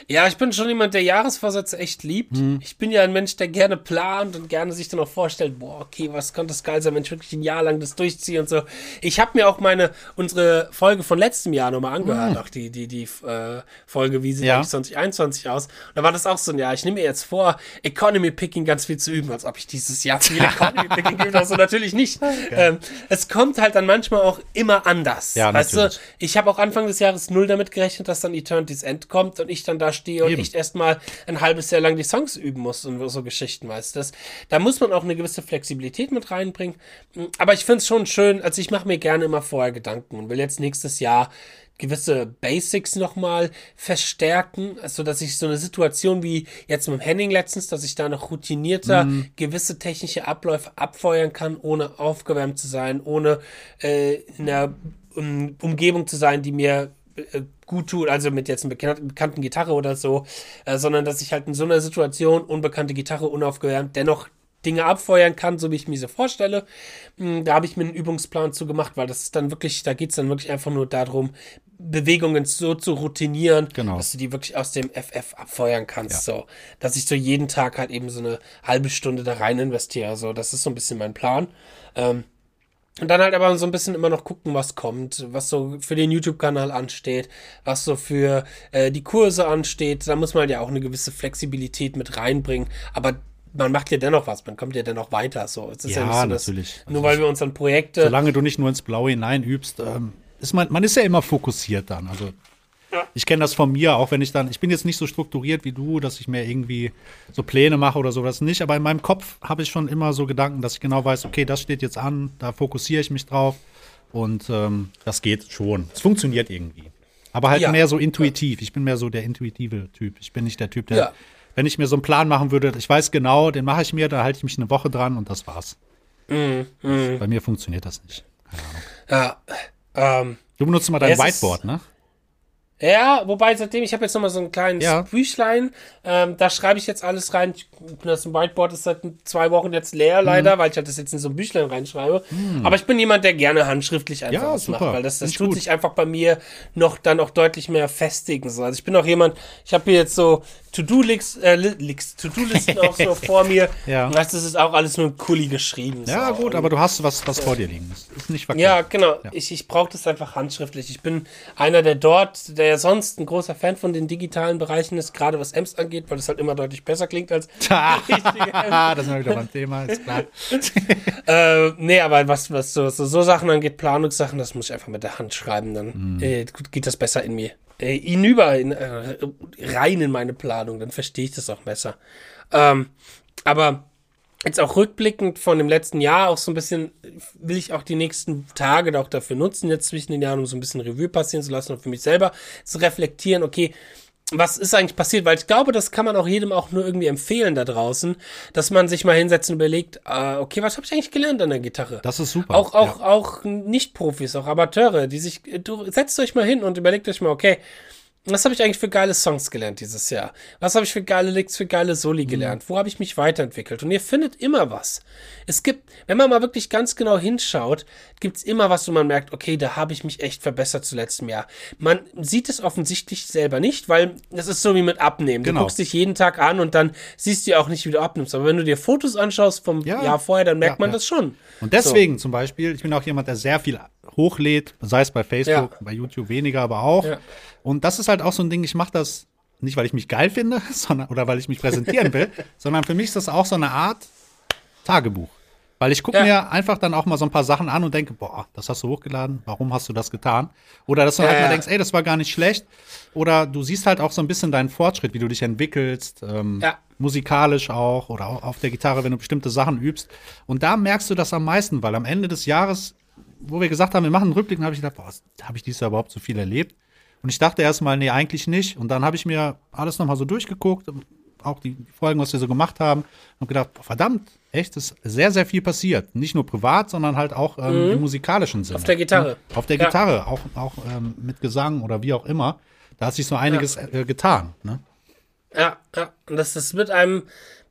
Ja, ich bin schon jemand, der Jahresvorsätze echt liebt. Mhm. Ich bin ja ein Mensch, der gerne plant und gerne sich dann auch vorstellt, boah, okay, was könnte das geil sein, wenn ich wirklich ein Jahr lang das durchziehe und so. Ich habe mir auch meine, unsere Folge von letztem Jahr nochmal angehört, mhm. auch die, die, die äh, Folge, wie sieht ja. 2021 aus. Und da war das auch so ein Jahr. Ich nehme mir jetzt vor, Economy Picking ganz viel zu üben, als ob ich dieses Jahr viel Economy Picking geübt habe. So natürlich nicht. Okay. Ähm, es kommt halt dann manchmal auch immer anders. Ja, weißt natürlich. du, ich habe auch Anfang des Jahres null damit gerechnet, dass dann Eternity's End kommt und ich dann da stehe und Eben. nicht erstmal ein halbes Jahr lang die Songs üben muss und so Geschichten, weißt du. Da muss man auch eine gewisse Flexibilität mit reinbringen. Aber ich finde es schon schön, also ich mache mir gerne immer vorher Gedanken und will jetzt nächstes Jahr gewisse Basics nochmal verstärken, also dass ich so eine Situation wie jetzt mit dem Henning letztens, dass ich da noch routinierter mhm. gewisse technische Abläufe abfeuern kann, ohne aufgewärmt zu sein, ohne äh, in einer um, Umgebung zu sein, die mir äh, gut tut, also mit jetzt einer bekannten Gitarre oder so, äh, sondern dass ich halt in so einer Situation unbekannte Gitarre unaufgewärmt dennoch Dinge abfeuern kann, so wie ich mir sie vorstelle. Hm, da habe ich mir einen Übungsplan zu gemacht, weil das ist dann wirklich, da geht es dann wirklich einfach nur darum, Bewegungen so zu routinieren, genau. dass du die wirklich aus dem FF abfeuern kannst. Ja. So, dass ich so jeden Tag halt eben so eine halbe Stunde da rein investiere. So, das ist so ein bisschen mein Plan. Ähm, und dann halt aber so ein bisschen immer noch gucken, was kommt, was so für den YouTube-Kanal ansteht, was so für äh, die Kurse ansteht. Da muss man ja auch eine gewisse Flexibilität mit reinbringen. Aber man macht ja dennoch was, man kommt ja dennoch weiter. So, es ist ja, ja nicht so, dass, natürlich. Nur weil wir uns dann Projekte. Solange du nicht nur ins Blaue hinein übst, ähm, ist man, man ist ja immer fokussiert dann. Also ich kenne das von mir, auch wenn ich dann, ich bin jetzt nicht so strukturiert wie du, dass ich mir irgendwie so Pläne mache oder sowas nicht, aber in meinem Kopf habe ich schon immer so Gedanken, dass ich genau weiß, okay, das steht jetzt an, da fokussiere ich mich drauf und ähm, das geht schon. Es funktioniert irgendwie. Aber halt ja. mehr so intuitiv. Ich bin mehr so der intuitive Typ. Ich bin nicht der Typ, der, ja. wenn ich mir so einen Plan machen würde, ich weiß genau, den mache ich mir, da halte ich mich eine Woche dran und das war's. Mm, mm. Bei mir funktioniert das nicht. Ja, ähm, du benutzt mal dein Whiteboard, ne? Ja, wobei seitdem, ich habe jetzt nochmal so ein kleines ja. Büchlein, ähm, da schreibe ich jetzt alles rein. Das Whiteboard ist seit zwei Wochen jetzt leer, mhm. leider, weil ich halt das jetzt in so ein Büchlein reinschreibe. Mhm. Aber ich bin jemand, der gerne handschriftlich einfach ja, was super. macht, weil das, das tut gut. sich einfach bei mir noch dann auch deutlich mehr festigen. So. Also ich bin auch jemand, ich habe hier jetzt so To-Do-Listen äh, To auch so vor mir. Ja. Weißt, das ist auch alles mit Kuli geschrieben. Ja, so. gut, aber du hast was, was vor dir liegen. Das ist nicht verkehrt. Ja, genau. Ja. Ich, ich brauche das einfach handschriftlich. Ich bin einer, der dort, der sonst ein großer Fan von den digitalen Bereichen ist, gerade was Ems angeht, weil das halt immer deutlich besser klingt als das ist mal wieder mein Thema, ist klar. äh, nee, aber was, was so, so, so, Sachen angeht, Planungssachen, das muss ich einfach mit der Hand schreiben, dann mm. äh, geht das besser in mir äh, hinüber in, äh, rein in meine Planung, dann verstehe ich das auch besser. Ähm, aber jetzt auch rückblickend von dem letzten Jahr auch so ein bisschen, will ich auch die nächsten Tage auch dafür nutzen, jetzt zwischen den Jahren, um so ein bisschen Revue passieren zu lassen und für mich selber zu reflektieren, okay, was ist eigentlich passiert? Weil ich glaube, das kann man auch jedem auch nur irgendwie empfehlen da draußen, dass man sich mal hinsetzt und überlegt, äh, okay, was habe ich eigentlich gelernt an der Gitarre? Das ist super. Auch, auch, ja. auch Nicht-Profis, auch Amateure, die sich, du setzt euch mal hin und überlegt euch mal, okay, was habe ich eigentlich für geile Songs gelernt dieses Jahr? Was habe ich für geile Licks, für geile Soli mhm. gelernt? Wo habe ich mich weiterentwickelt? Und ihr findet immer was. Es gibt, wenn man mal wirklich ganz genau hinschaut, gibt es immer was, wo man merkt, okay, da habe ich mich echt verbessert zu letztem Jahr. Man sieht es offensichtlich selber nicht, weil das ist so wie mit Abnehmen. Genau. Du guckst dich jeden Tag an und dann siehst du auch nicht, wie du abnimmst. Aber wenn du dir Fotos anschaust vom ja. Jahr vorher, dann merkt ja, man ja. das schon. Und deswegen so. zum Beispiel, ich bin auch jemand, der sehr viel hochlädt, sei es bei Facebook, bei YouTube weniger, aber auch. Und das ist halt auch so ein Ding, ich mache das nicht, weil ich mich geil finde, sondern oder weil ich mich präsentieren will, sondern für mich ist das auch so eine Art Tagebuch. Weil ich gucke ja. mir einfach dann auch mal so ein paar Sachen an und denke, boah, das hast du hochgeladen, warum hast du das getan? Oder dass du ja, halt mal denkst, ey, das war gar nicht schlecht. Oder du siehst halt auch so ein bisschen deinen Fortschritt, wie du dich entwickelst, ähm, ja. musikalisch auch oder auch auf der Gitarre, wenn du bestimmte Sachen übst. Und da merkst du das am meisten, weil am Ende des Jahres, wo wir gesagt haben, wir machen einen Rückblick, habe ich gedacht, boah, habe ich dieses Jahr überhaupt so viel erlebt? Und ich dachte erstmal, nee, eigentlich nicht. Und dann habe ich mir alles nochmal so durchgeguckt, auch die Folgen, was wir so gemacht haben, und gedacht, verdammt, echt, ist sehr, sehr viel passiert. Nicht nur privat, sondern halt auch ähm, mhm. im musikalischen Sinne. Auf der Gitarre. Auf der Gitarre, ja. auch, auch ähm, mit Gesang oder wie auch immer. Da hat sich so einiges ja. äh, getan. Ne? Ja, ja. Und das, das wird einem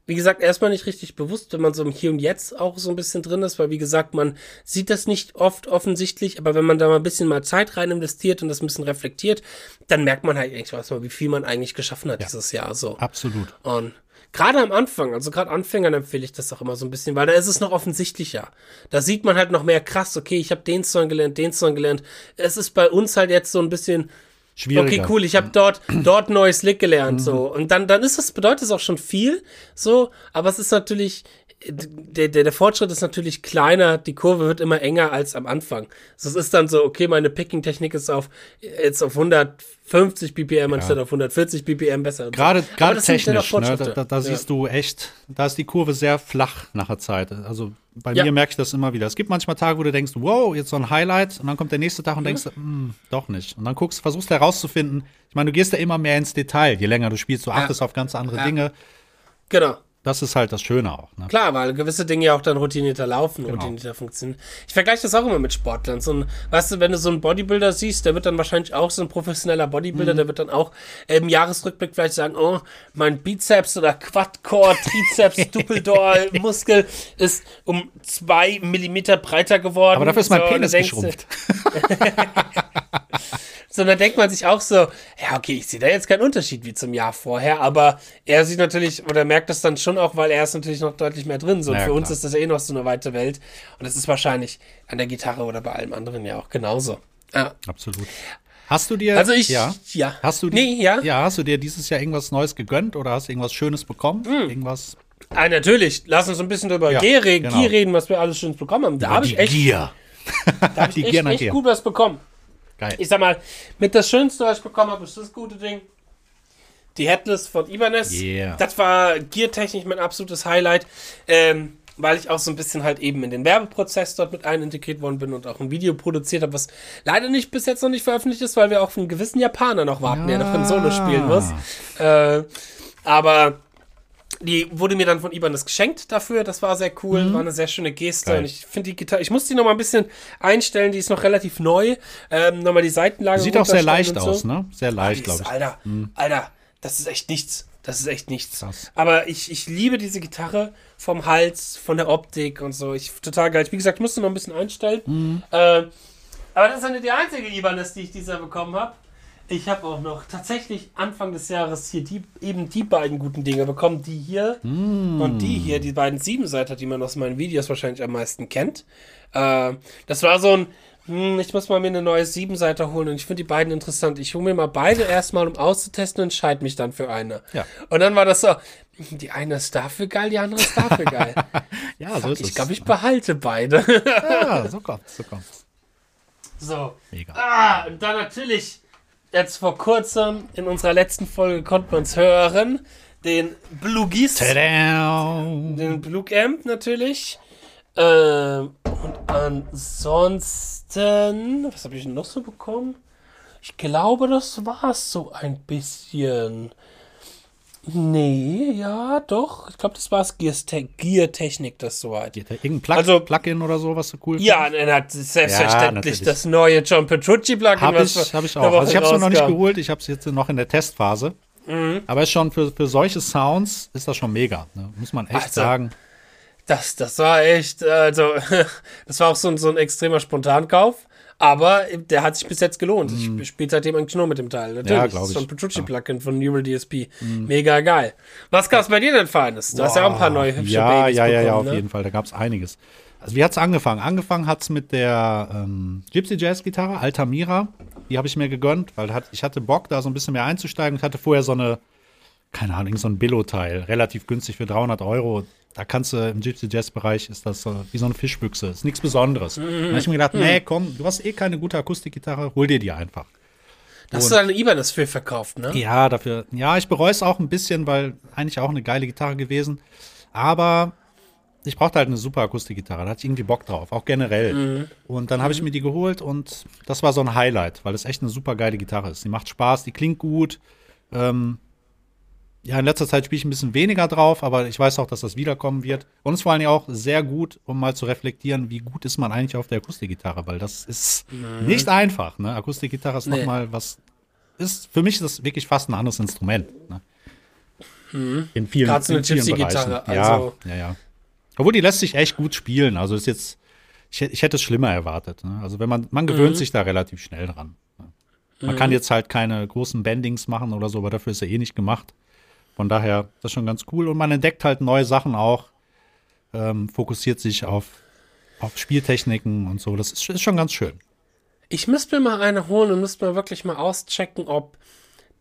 wie gesagt, erstmal nicht richtig bewusst, wenn man so im Hier und Jetzt auch so ein bisschen drin ist, weil wie gesagt, man sieht das nicht oft offensichtlich, aber wenn man da mal ein bisschen mal Zeit rein investiert und das ein bisschen reflektiert, dann merkt man halt eigentlich mal, wie viel man eigentlich geschaffen hat ja, dieses Jahr so. Absolut. Und gerade am Anfang, also gerade Anfängern empfehle ich das auch immer so ein bisschen, weil da ist es noch offensichtlicher. Da sieht man halt noch mehr krass, okay, ich habe den Song gelernt, den Song gelernt. Es ist bei uns halt jetzt so ein bisschen Schwieriger. Okay, cool. Ich habe dort dort neues Lick gelernt mhm. so und dann dann ist das bedeutet es auch schon viel so, aber es ist natürlich der, der, der Fortschritt ist natürlich kleiner, die Kurve wird immer enger als am Anfang. Also es ist dann so, okay, meine Picking-Technik ist auf jetzt auf 150 BPM ja. anstatt auf 140 BPM besser. Gerade gerade technisch, ne, da, da, da ja. siehst du echt, da ist die Kurve sehr flach nach der Zeit. Also bei ja. mir merke ich das immer wieder. Es gibt manchmal Tage, wo du denkst, wow, jetzt so ein Highlight, und dann kommt der nächste Tag und denkst, hm, doch nicht. Und dann guckst, versuchst herauszufinden. Ich meine, du gehst ja immer mehr ins Detail, je länger du spielst, du achtest auf ganz andere. Dinge. Genau. Das ist halt das Schöne auch. Ne? Klar, weil gewisse Dinge ja auch dann routinierter laufen, genau. routinierter funktionieren. Ich vergleiche das auch immer mit Sportlern. So ein, weißt du, wenn du so einen Bodybuilder siehst, der wird dann wahrscheinlich auch so ein professioneller Bodybuilder, mhm. der wird dann auch im Jahresrückblick vielleicht sagen, oh, mein Bizeps oder Quadcore, Trizeps, Duppeldor, Muskel ist um zwei Millimeter breiter geworden. Aber dafür ist mein so, Penis geschrumpft. sondern denkt man sich auch so, ja, okay, ich sehe da jetzt keinen Unterschied wie zum Jahr vorher, aber er sieht natürlich oder merkt das dann schon auch, weil er ist natürlich noch deutlich mehr drin. So, ja, für klar. uns ist das ja eh noch so eine weite Welt. Und das ist wahrscheinlich an der Gitarre oder bei allem anderen ja auch genauso. Ja. Absolut. Hast du dir Also ich ja, ja. Hast du nee, ja. Ja, hast du dir dieses Jahr irgendwas Neues gegönnt oder hast du irgendwas schönes bekommen? Hm. Irgendwas Ah, natürlich. Lass uns ein bisschen drüber ja, Gier, genau. Gier reden, was wir alles schönes bekommen haben. Da habe ich echt Gier. da habe ich echt, echt gut was bekommen. Geil. Ich sag mal, mit das Schönste, was ich bekommen habe, ist das gute Ding. Die Headless von Ibanez. Yeah. Das war geartechnisch mein absolutes Highlight. Ähm, weil ich auch so ein bisschen halt eben in den Werbeprozess dort mit einintegriert worden bin und auch ein Video produziert habe, was leider nicht bis jetzt noch nicht veröffentlicht ist, weil wir auch von einem gewissen Japaner noch warten, ja. der noch ein Solo spielen muss. Äh, aber die wurde mir dann von Ibanez geschenkt dafür. Das war sehr cool, mhm. war eine sehr schöne Geste. Geil. Und ich finde die Gitarre, ich muss die noch mal ein bisschen einstellen, die ist noch relativ neu. Ähm, nochmal die Seitenlage. Sieht auch sehr leicht so. aus, ne? Sehr leicht, glaube ich. Alter, mhm. Alter, das ist echt nichts. Das ist echt nichts. Krass. Aber ich, ich liebe diese Gitarre vom Hals, von der Optik und so. Ich total geil. Wie gesagt, ich musste noch ein bisschen einstellen. Mhm. Äh, aber das ist ja nicht die einzige Ibanez, die ich dieses Jahr bekommen habe. Ich habe auch noch tatsächlich Anfang des Jahres hier die, eben die beiden guten Dinge bekommen. Die hier mm. und die hier, die beiden Siebenseiter, die man aus meinen Videos wahrscheinlich am meisten kennt. Äh, das war so ein, hm, ich muss mal mir eine neue Siebenseiter holen und ich finde die beiden interessant. Ich hole mir mal beide erstmal, um auszutesten und entscheide mich dann für eine. Ja. Und dann war das so, die eine ist dafür geil, die andere ist dafür geil. ja, so ist ich es. Ich glaube, ich behalte beide. ja, so kommt's, so kommt's. So. Mega. Ah, und dann natürlich jetzt vor kurzem in unserer letzten Folge konnten wir uns hören. Den Bluegis. Den Blue Amp natürlich. Ähm, und ansonsten, was habe ich noch so bekommen? Ich glaube, das war's so ein bisschen. Nee, ja, doch. Ich glaube, das war's Gear-Technik, das soweit. Irgendein Plug also, Plugin oder so, was du cool Ja, er hat selbstverständlich ja, das neue John Petrucci-Plugin. Habe ich, hab ich auch. Also ich habe es noch nicht geholt, ich habe es jetzt noch in der Testphase. Mhm. Aber ist schon für, für solche Sounds ist das schon mega, ne? muss man echt also, sagen. Das, das war echt, also, das war auch so, so ein extremer Spontankauf. Aber der hat sich bis jetzt gelohnt. Mm. Ich spiele seitdem eigentlich nur mit dem Teil. Natürlich. Ja, glaube ich. So ein Petrucci-Plugin von Neural DSP. Mm. Mega geil. Was gab es bei dir denn Feines? Du Boah. hast ja auch ein paar neue hübsche ja, Babys Ja, ja, bekommen, ja, auf ne? jeden Fall. Da gab es einiges. Also wie hat es angefangen? Angefangen hat es mit der ähm, Gypsy Jazz Gitarre, Altamira. Die habe ich mir gegönnt, weil hat, ich hatte Bock, da so ein bisschen mehr einzusteigen. Ich hatte vorher so eine, keine Ahnung, so ein Billo-Teil, relativ günstig für 300 Euro da kannst du im Gypsy Jazz Bereich ist das wie so eine Fischbüchse, ist nichts Besonderes. Mhm. Da habe ich mir gedacht, mhm. nee, komm, du hast eh keine gute Akustikgitarre, hol dir die einfach. Da hast du deine Ibanez für verkauft, ne? Ja, dafür. Ja, ich bereue es auch ein bisschen, weil eigentlich auch eine geile Gitarre gewesen. Aber ich brauchte halt eine super Akustikgitarre. Da hatte ich irgendwie Bock drauf, auch generell. Mhm. Und dann habe ich mhm. mir die geholt und das war so ein Highlight, weil es echt eine super geile Gitarre ist. Die macht Spaß, die klingt gut. Ähm, ja, in letzter Zeit spiele ich ein bisschen weniger drauf, aber ich weiß auch, dass das wiederkommen wird. Und es ist vor allem auch sehr gut, um mal zu reflektieren, wie gut ist man eigentlich auf der Akustikgitarre, weil das ist mhm. nicht einfach. Ne? Akustikgitarre ist nee. nochmal was, ist, für mich ist das wirklich fast ein anderes Instrument. Ne? Mhm. In vielen, Gerade so eine Gypsy-Gitarre. Also. Ja, ja, ja. Obwohl die lässt sich echt gut spielen. Also ist jetzt, ich, ich hätte es schlimmer erwartet. Ne? Also wenn man, man gewöhnt mhm. sich da relativ schnell dran. Ne? Man kann mhm. jetzt halt keine großen Bendings machen oder so, aber dafür ist er eh nicht gemacht. Von daher, das ist schon ganz cool. Und man entdeckt halt neue Sachen auch, ähm, fokussiert sich auf, auf Spieltechniken und so. Das ist, ist schon ganz schön. Ich müsste mir mal eine holen und müsste mal wirklich mal auschecken, ob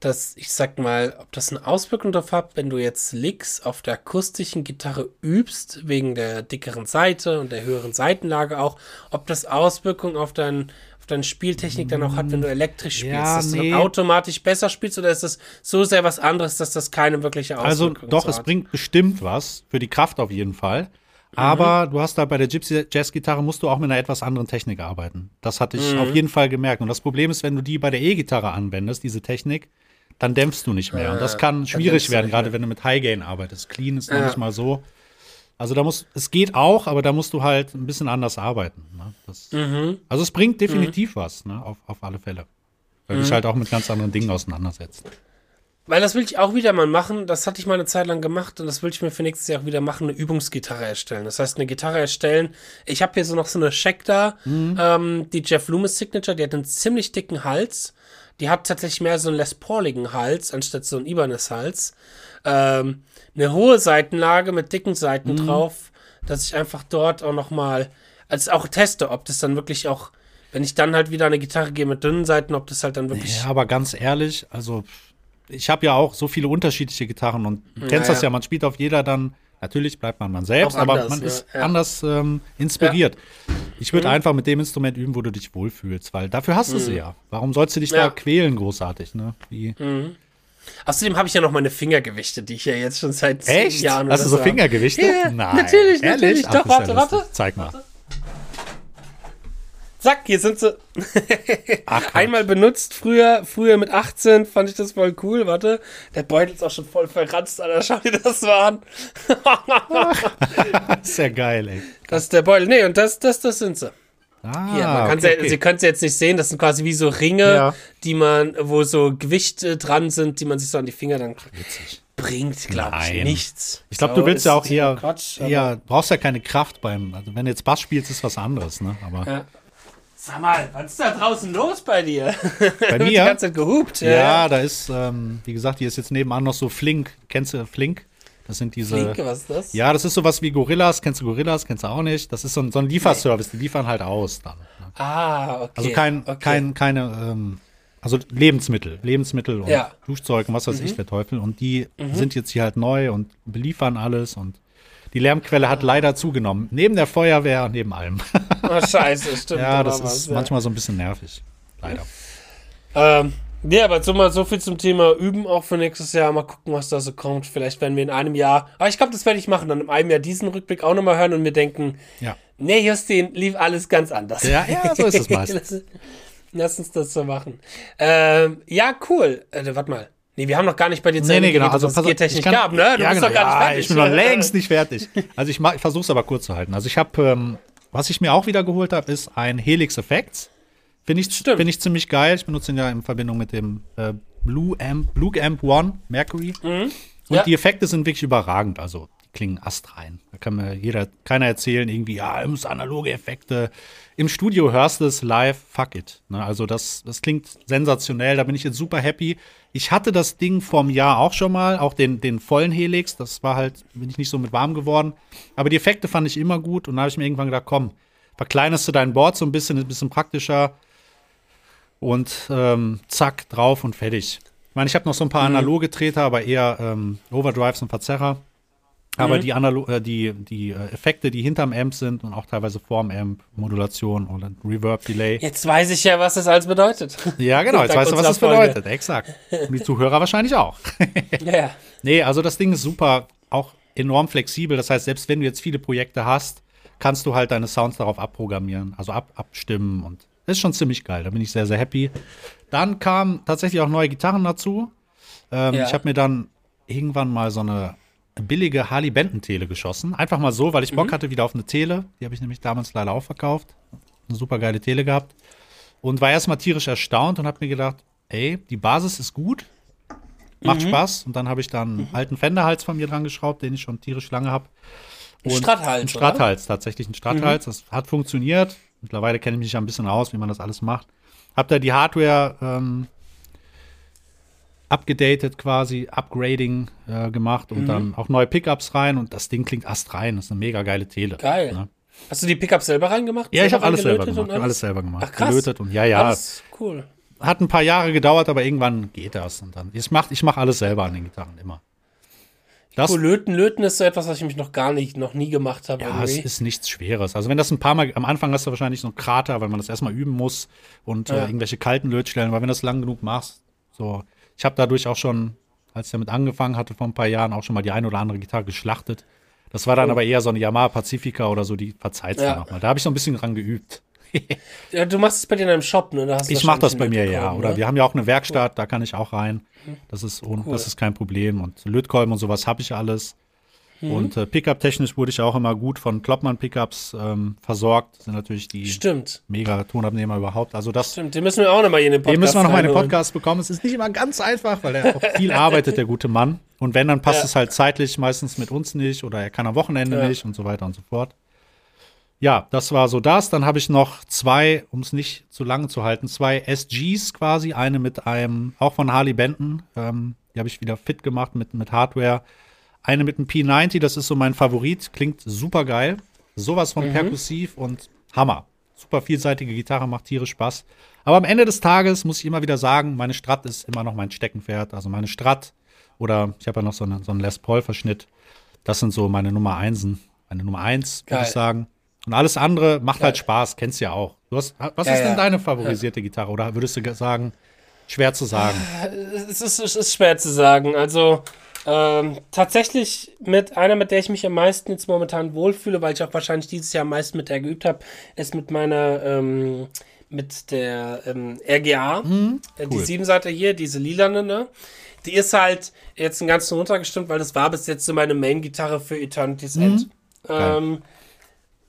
das, ich sag mal, ob das eine Auswirkung darauf hat, wenn du jetzt Licks auf der akustischen Gitarre übst, wegen der dickeren Seite und der höheren Seitenlage auch, ob das Auswirkungen auf dein deine Spieltechnik dann auch hat, wenn du elektrisch spielst, ja, dass nee. du automatisch besser spielst oder ist das so sehr was anderes, dass das keine wirkliche Auswirkung hat? Also doch, es bringt bestimmt was, für die Kraft auf jeden Fall. Aber mhm. du hast da bei der Gypsy Jazz Gitarre musst du auch mit einer etwas anderen Technik arbeiten. Das hatte ich mhm. auf jeden Fall gemerkt. Und das Problem ist, wenn du die bei der E-Gitarre anwendest, diese Technik, dann dämpfst du nicht mehr. Ja, und das kann schwierig werden, gerade wenn du mit High Gain arbeitest. Clean ist ja. noch nicht mal so. Also da muss, es geht auch, aber da musst du halt ein bisschen anders arbeiten. Ne? Das, mhm. Also es bringt definitiv mhm. was, ne? auf, auf alle Fälle. Weil mhm. dich halt auch mit ganz anderen Dingen auseinandersetzt. Weil das will ich auch wieder mal machen. Das hatte ich mal eine Zeit lang gemacht und das will ich mir für nächstes Jahr auch wieder machen, eine Übungsgitarre erstellen. Das heißt, eine Gitarre erstellen. Ich habe hier so noch so eine Shack da, mhm. ähm, die Jeff Loomis Signature, die hat einen ziemlich dicken Hals. Die hat tatsächlich mehr so einen Les Pauligen Hals, anstatt so einen Ibanez Hals. Ähm, eine hohe Seitenlage mit dicken Seiten mhm. drauf, dass ich einfach dort auch noch mal, also auch teste, ob das dann wirklich auch, wenn ich dann halt wieder eine Gitarre gehe mit dünnen Seiten, ob das halt dann wirklich. Ja, aber ganz ehrlich, also ich habe ja auch so viele unterschiedliche Gitarren und du kennst ja, das ja, man spielt auf jeder dann, natürlich bleibt man man selbst, anders, aber man ne? ist ja. anders ähm, inspiriert. Ja. Ich würde mhm. einfach mit dem Instrument üben, wo du dich wohlfühlst, weil dafür hast du mhm. sie ja. Warum sollst du dich da quälen, großartig, ne? Wie, mhm. Außerdem habe ich ja noch meine Fingergewichte, die ich ja jetzt schon seit Echt? Jahren Hast du so Fingergewichte? Ja, Nein. Natürlich, natürlich. Ach, Doch, warte, warte. Zeig mal. Zack, hier sind sie. Ach, Einmal benutzt, früher, früher mit 18 fand ich das voll cool. Warte, der Beutel ist auch schon voll verranzt, Alter. Schau dir das mal an. das ist ja geil, ey. Das ist der Beutel. Nee, und das, das, das sind sie. Ah, Hier, man okay, okay. Sie können es jetzt nicht sehen, das sind quasi wie so Ringe, ja. die man, wo so Gewichte dran sind, die man sich so an die Finger dann Witzig. bringt, glaube ich, nichts. Ich glaube, du willst ja auch eher, Quatsch, eher, brauchst ja keine Kraft beim, also wenn du jetzt Bass spielst, ist was anderes, ne? Aber ja. Sag mal, was ist da draußen los bei dir? Bei mir? Die ganze Zeit gehupt. Ja, ja da ist, ähm, wie gesagt, hier ist jetzt nebenan noch so Flink. Kennst du Flink? Das sind diese. Flinke, was ist das? Ja, das ist sowas wie Gorillas. Kennst du Gorillas? Kennst du auch nicht? Das ist so ein, so ein Lieferservice. Die liefern halt aus dann. Ne? Ah, okay. Also kein, okay. kein, keine, ähm, also Lebensmittel, Lebensmittel und ja. Duschzeug und was weiß mhm. ich, der Teufel. Und die mhm. sind jetzt hier halt neu und beliefern alles und die Lärmquelle hat leider zugenommen. Neben der Feuerwehr, neben allem. Oh, scheiße, stimmt. ja, das ist was, manchmal so ein bisschen nervig. Leider. Ähm, ja, aber so mal so viel zum Thema Üben auch für nächstes Jahr. Mal gucken, was da so kommt. Vielleicht werden wir in einem Jahr. Aber ich glaube, das werde ich machen. Dann in einem Jahr diesen Rückblick auch nochmal hören und mir denken, ja. nee, Justin, lief alles ganz anders. Ja, ja, so ist es meistens. Lass uns das so machen. Ähm, ja, cool. Äh, warte mal. Nee, wir haben noch gar nicht bei dir Nee, nee, genau. Also, was es technisch gab, ne? Du ja, bist genau. doch gar nicht fertig. ich bin noch längst nicht fertig. Also, ich, ich versuche es aber kurz zu halten. Also, ich habe, ähm, was ich mir auch wieder geholt habe, ist ein Helix Effects. Finde ich, find ich ziemlich geil. Ich benutze ihn ja in Verbindung mit dem äh, Blue Amp, Blue Amp One Mercury. Mhm. Und ja. die Effekte sind wirklich überragend. Also, klingen astrein. Da kann mir jeder, keiner erzählen, irgendwie, ja, es analoge Effekte. Im Studio hörst du es live, fuck it. Ne, also das, das klingt sensationell, da bin ich jetzt super happy. Ich hatte das Ding vorm Jahr auch schon mal, auch den, den vollen Helix, das war halt, bin ich nicht so mit warm geworden. Aber die Effekte fand ich immer gut und da habe ich mir irgendwann gedacht, komm, verkleinerst du dein Board so ein bisschen, ein bisschen praktischer und ähm, zack, drauf und fertig. Ich meine, ich habe noch so ein paar mhm. analoge Treter, aber eher ähm, Overdrives und Verzerrer. Aber mhm. die, Analo äh, die, die äh, Effekte, die hinterm Amp sind und auch teilweise vorm Amp, Modulation oder Reverb Delay. Jetzt weiß ich ja, was das alles bedeutet. Ja, genau, jetzt weißt du, was das bedeutet. Exakt. Und die Zuhörer wahrscheinlich auch. ja. Nee, also das Ding ist super, auch enorm flexibel. Das heißt, selbst wenn du jetzt viele Projekte hast, kannst du halt deine Sounds darauf abprogrammieren, also ab, abstimmen und das ist schon ziemlich geil. Da bin ich sehr, sehr happy. Dann kamen tatsächlich auch neue Gitarren dazu. Ähm, ja. Ich habe mir dann irgendwann mal so eine billige Harley Benton Tele geschossen. Einfach mal so, weil ich Bock mhm. hatte wieder auf eine Tele. Die habe ich nämlich damals leider auch verkauft. Eine super geile Tele gehabt. Und war erstmal tierisch erstaunt und habe mir gedacht, ey, die Basis ist gut. Macht mhm. Spaß. Und dann habe ich dann einen mhm. alten Fenderhals von mir dran geschraubt, den ich schon tierisch lange habe. Ein Stratthals. Ein Stratthals, tatsächlich ein Stratthals. Mhm. Das hat funktioniert. Mittlerweile kenne ich mich ja ein bisschen aus, wie man das alles macht. Hab da die Hardware ähm, abgedatet quasi, Upgrading äh, gemacht und mhm. dann auch neue Pickups rein und das Ding klingt astrein. Das ist eine mega geile Tele. Geil. Ne? Hast du die Pickups selber reingemacht? Ja, ich habe alles selber gemacht. Alles? alles selber gemacht. Ach, krass. Gelötet und ja, ja. Alles cool. Hat ein paar Jahre gedauert, aber irgendwann geht das. Und dann, ich mache ich mach alles selber an den Gitarren immer. Das, cool, Löten, Löten ist so etwas, was ich mich noch gar nicht, noch nie gemacht habe. Ja, irgendwie. es ist nichts Schweres. Also wenn das ein paar Mal, am Anfang hast du wahrscheinlich so einen Krater, weil man das erstmal üben muss und äh, ja. äh, irgendwelche kalten Lötstellen, weil wenn du das lang genug machst, so. Ich habe dadurch auch schon als ich damit angefangen hatte vor ein paar Jahren, auch schon mal die ein oder andere Gitarre geschlachtet. Das war dann oh. aber eher so eine Yamaha Pacifica oder so, die verzeiht ja. nochmal. Da habe ich so ein bisschen dran geübt. ja, du machst es bei dir in einem Shop, ne? ich mache das bei mir, ja. Oder ne? wir haben ja auch eine Werkstatt, da kann ich auch rein. Mhm. Das ist, cool. das ist kein Problem. Und Lötkolben und sowas habe ich alles. Mhm. Und äh, Pickup-technisch wurde ich auch immer gut von Kloppmann-Pickups ähm, versorgt. Das sind natürlich die Stimmt. mega Tonabnehmer überhaupt. Also das Stimmt, den müssen wir auch nochmal in den Podcast Den müssen wir nochmal in den Podcast bekommen. Es ist nicht immer ganz einfach, weil er auch viel arbeitet, der gute Mann. Und wenn, dann passt ja. es halt zeitlich meistens mit uns nicht oder er kann am Wochenende ja. nicht und so weiter und so fort. Ja, das war so das. Dann habe ich noch zwei, um es nicht zu lang zu halten, zwei SGs quasi. Eine mit einem, auch von Harley Benton. Ähm, die habe ich wieder fit gemacht mit, mit Hardware. Eine mit einem P90, das ist so mein Favorit, klingt super geil. Sowas von mhm. perkussiv und Hammer. Super vielseitige Gitarre, macht tierisch Spaß. Aber am Ende des Tages muss ich immer wieder sagen, meine Strat ist immer noch mein Steckenpferd. Also meine Strat oder ich habe ja noch so, eine, so einen Les Paul-Verschnitt. Das sind so meine Nummer Einsen. Meine Nummer eins, würde ich sagen. Und alles andere macht Geil. halt Spaß, kennst du ja auch. Du hast, was ja, ist denn ja. deine favorisierte Gitarre? Oder würdest du sagen, schwer zu sagen? Es ist, es ist schwer zu sagen. Also, ähm, tatsächlich mit einer, mit der ich mich am meisten jetzt momentan wohlfühle, weil ich auch wahrscheinlich dieses Jahr am meisten mit der geübt habe, ist mit meiner, ähm, mit der ähm, RGA, mhm, äh, cool. die Siebenseite hier, diese lilane, ne? Die ist halt jetzt ein ganzen runtergestimmt, weil das war bis jetzt so meine Main-Gitarre für Eternity's mhm. End. Ähm,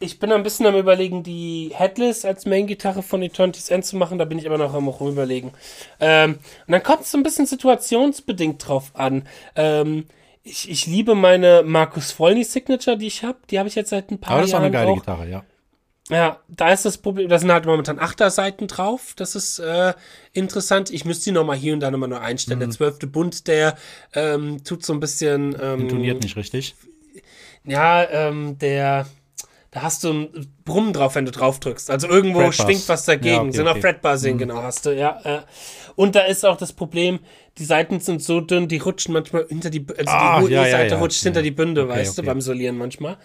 ich bin ein bisschen am überlegen, die Headless als Main-Gitarre von Eternity's End zu machen. Da bin ich aber noch am überlegen. Ähm, und dann kommt es so ein bisschen situationsbedingt drauf an. Ähm, ich, ich liebe meine Markus Vollny Signature, die ich habe. Die habe ich jetzt seit ein paar Jahren. Aber das ist auch eine geile auch. Gitarre, ja. Ja, da ist das Problem, da sind halt momentan Achterseiten drauf. Das ist äh, interessant. Ich müsste die nochmal hier und da nochmal nur einstellen. Mhm. Der zwölfte Bund, der ähm, tut so ein bisschen. Ähm, Intoniert nicht richtig. Ja, ähm, der da hast du ein Brummen drauf, wenn du drauf drückst. Also irgendwo Fretbars. schwingt was dagegen. Ja, okay, sind auch okay. Fretbar-Singen, mhm. genau, hast du, ja. Äh. Und da ist auch das Problem, die Seiten sind so dünn, die rutschen manchmal hinter die, also ah, die ja, E-Seite ja, rutscht hinter die Bünde, okay, weißt du, beim Solieren manchmal.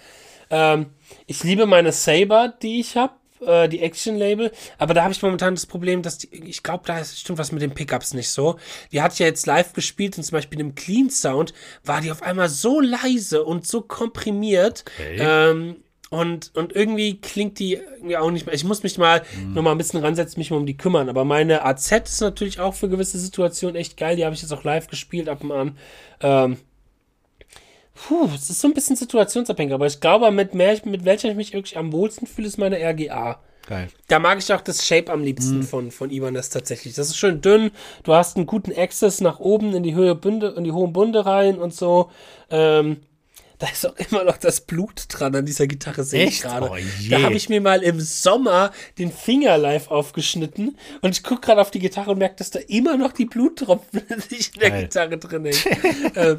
Ähm, ich liebe meine Saber, die ich habe, äh, die Action-Label, aber da habe ich momentan das Problem, dass die, ich glaube, da ist, stimmt was mit den Pickups nicht so. Die hat ja jetzt live gespielt und zum Beispiel im Clean Sound war die auf einmal so leise und so komprimiert. Okay. Ähm, und, und irgendwie klingt die irgendwie auch nicht mehr. Ich muss mich mal mhm. noch mal ein bisschen ransetzen, mich mal um die kümmern. Aber meine AZ ist natürlich auch für gewisse Situationen echt geil. Die habe ich jetzt auch live gespielt ab und an. Ähm, puh, es ist so ein bisschen situationsabhängig. Aber ich glaube, mit, mehr, mit welcher ich mich wirklich am wohlsten fühle, ist meine RGA. Geil. Da mag ich auch das Shape am liebsten mhm. von, von Ibanez tatsächlich. Das ist schön dünn. Du hast einen guten Access nach oben in die Höhe Bünde, in die hohen Bunde rein und so. Ähm, da ist auch immer noch das Blut dran an dieser Gitarre, sehe ich gerade. Oh, da habe ich mir mal im Sommer den Finger live aufgeschnitten und ich gucke gerade auf die Gitarre und merke, dass da immer noch die Bluttropfen in der Geil. Gitarre drin hängen. ähm,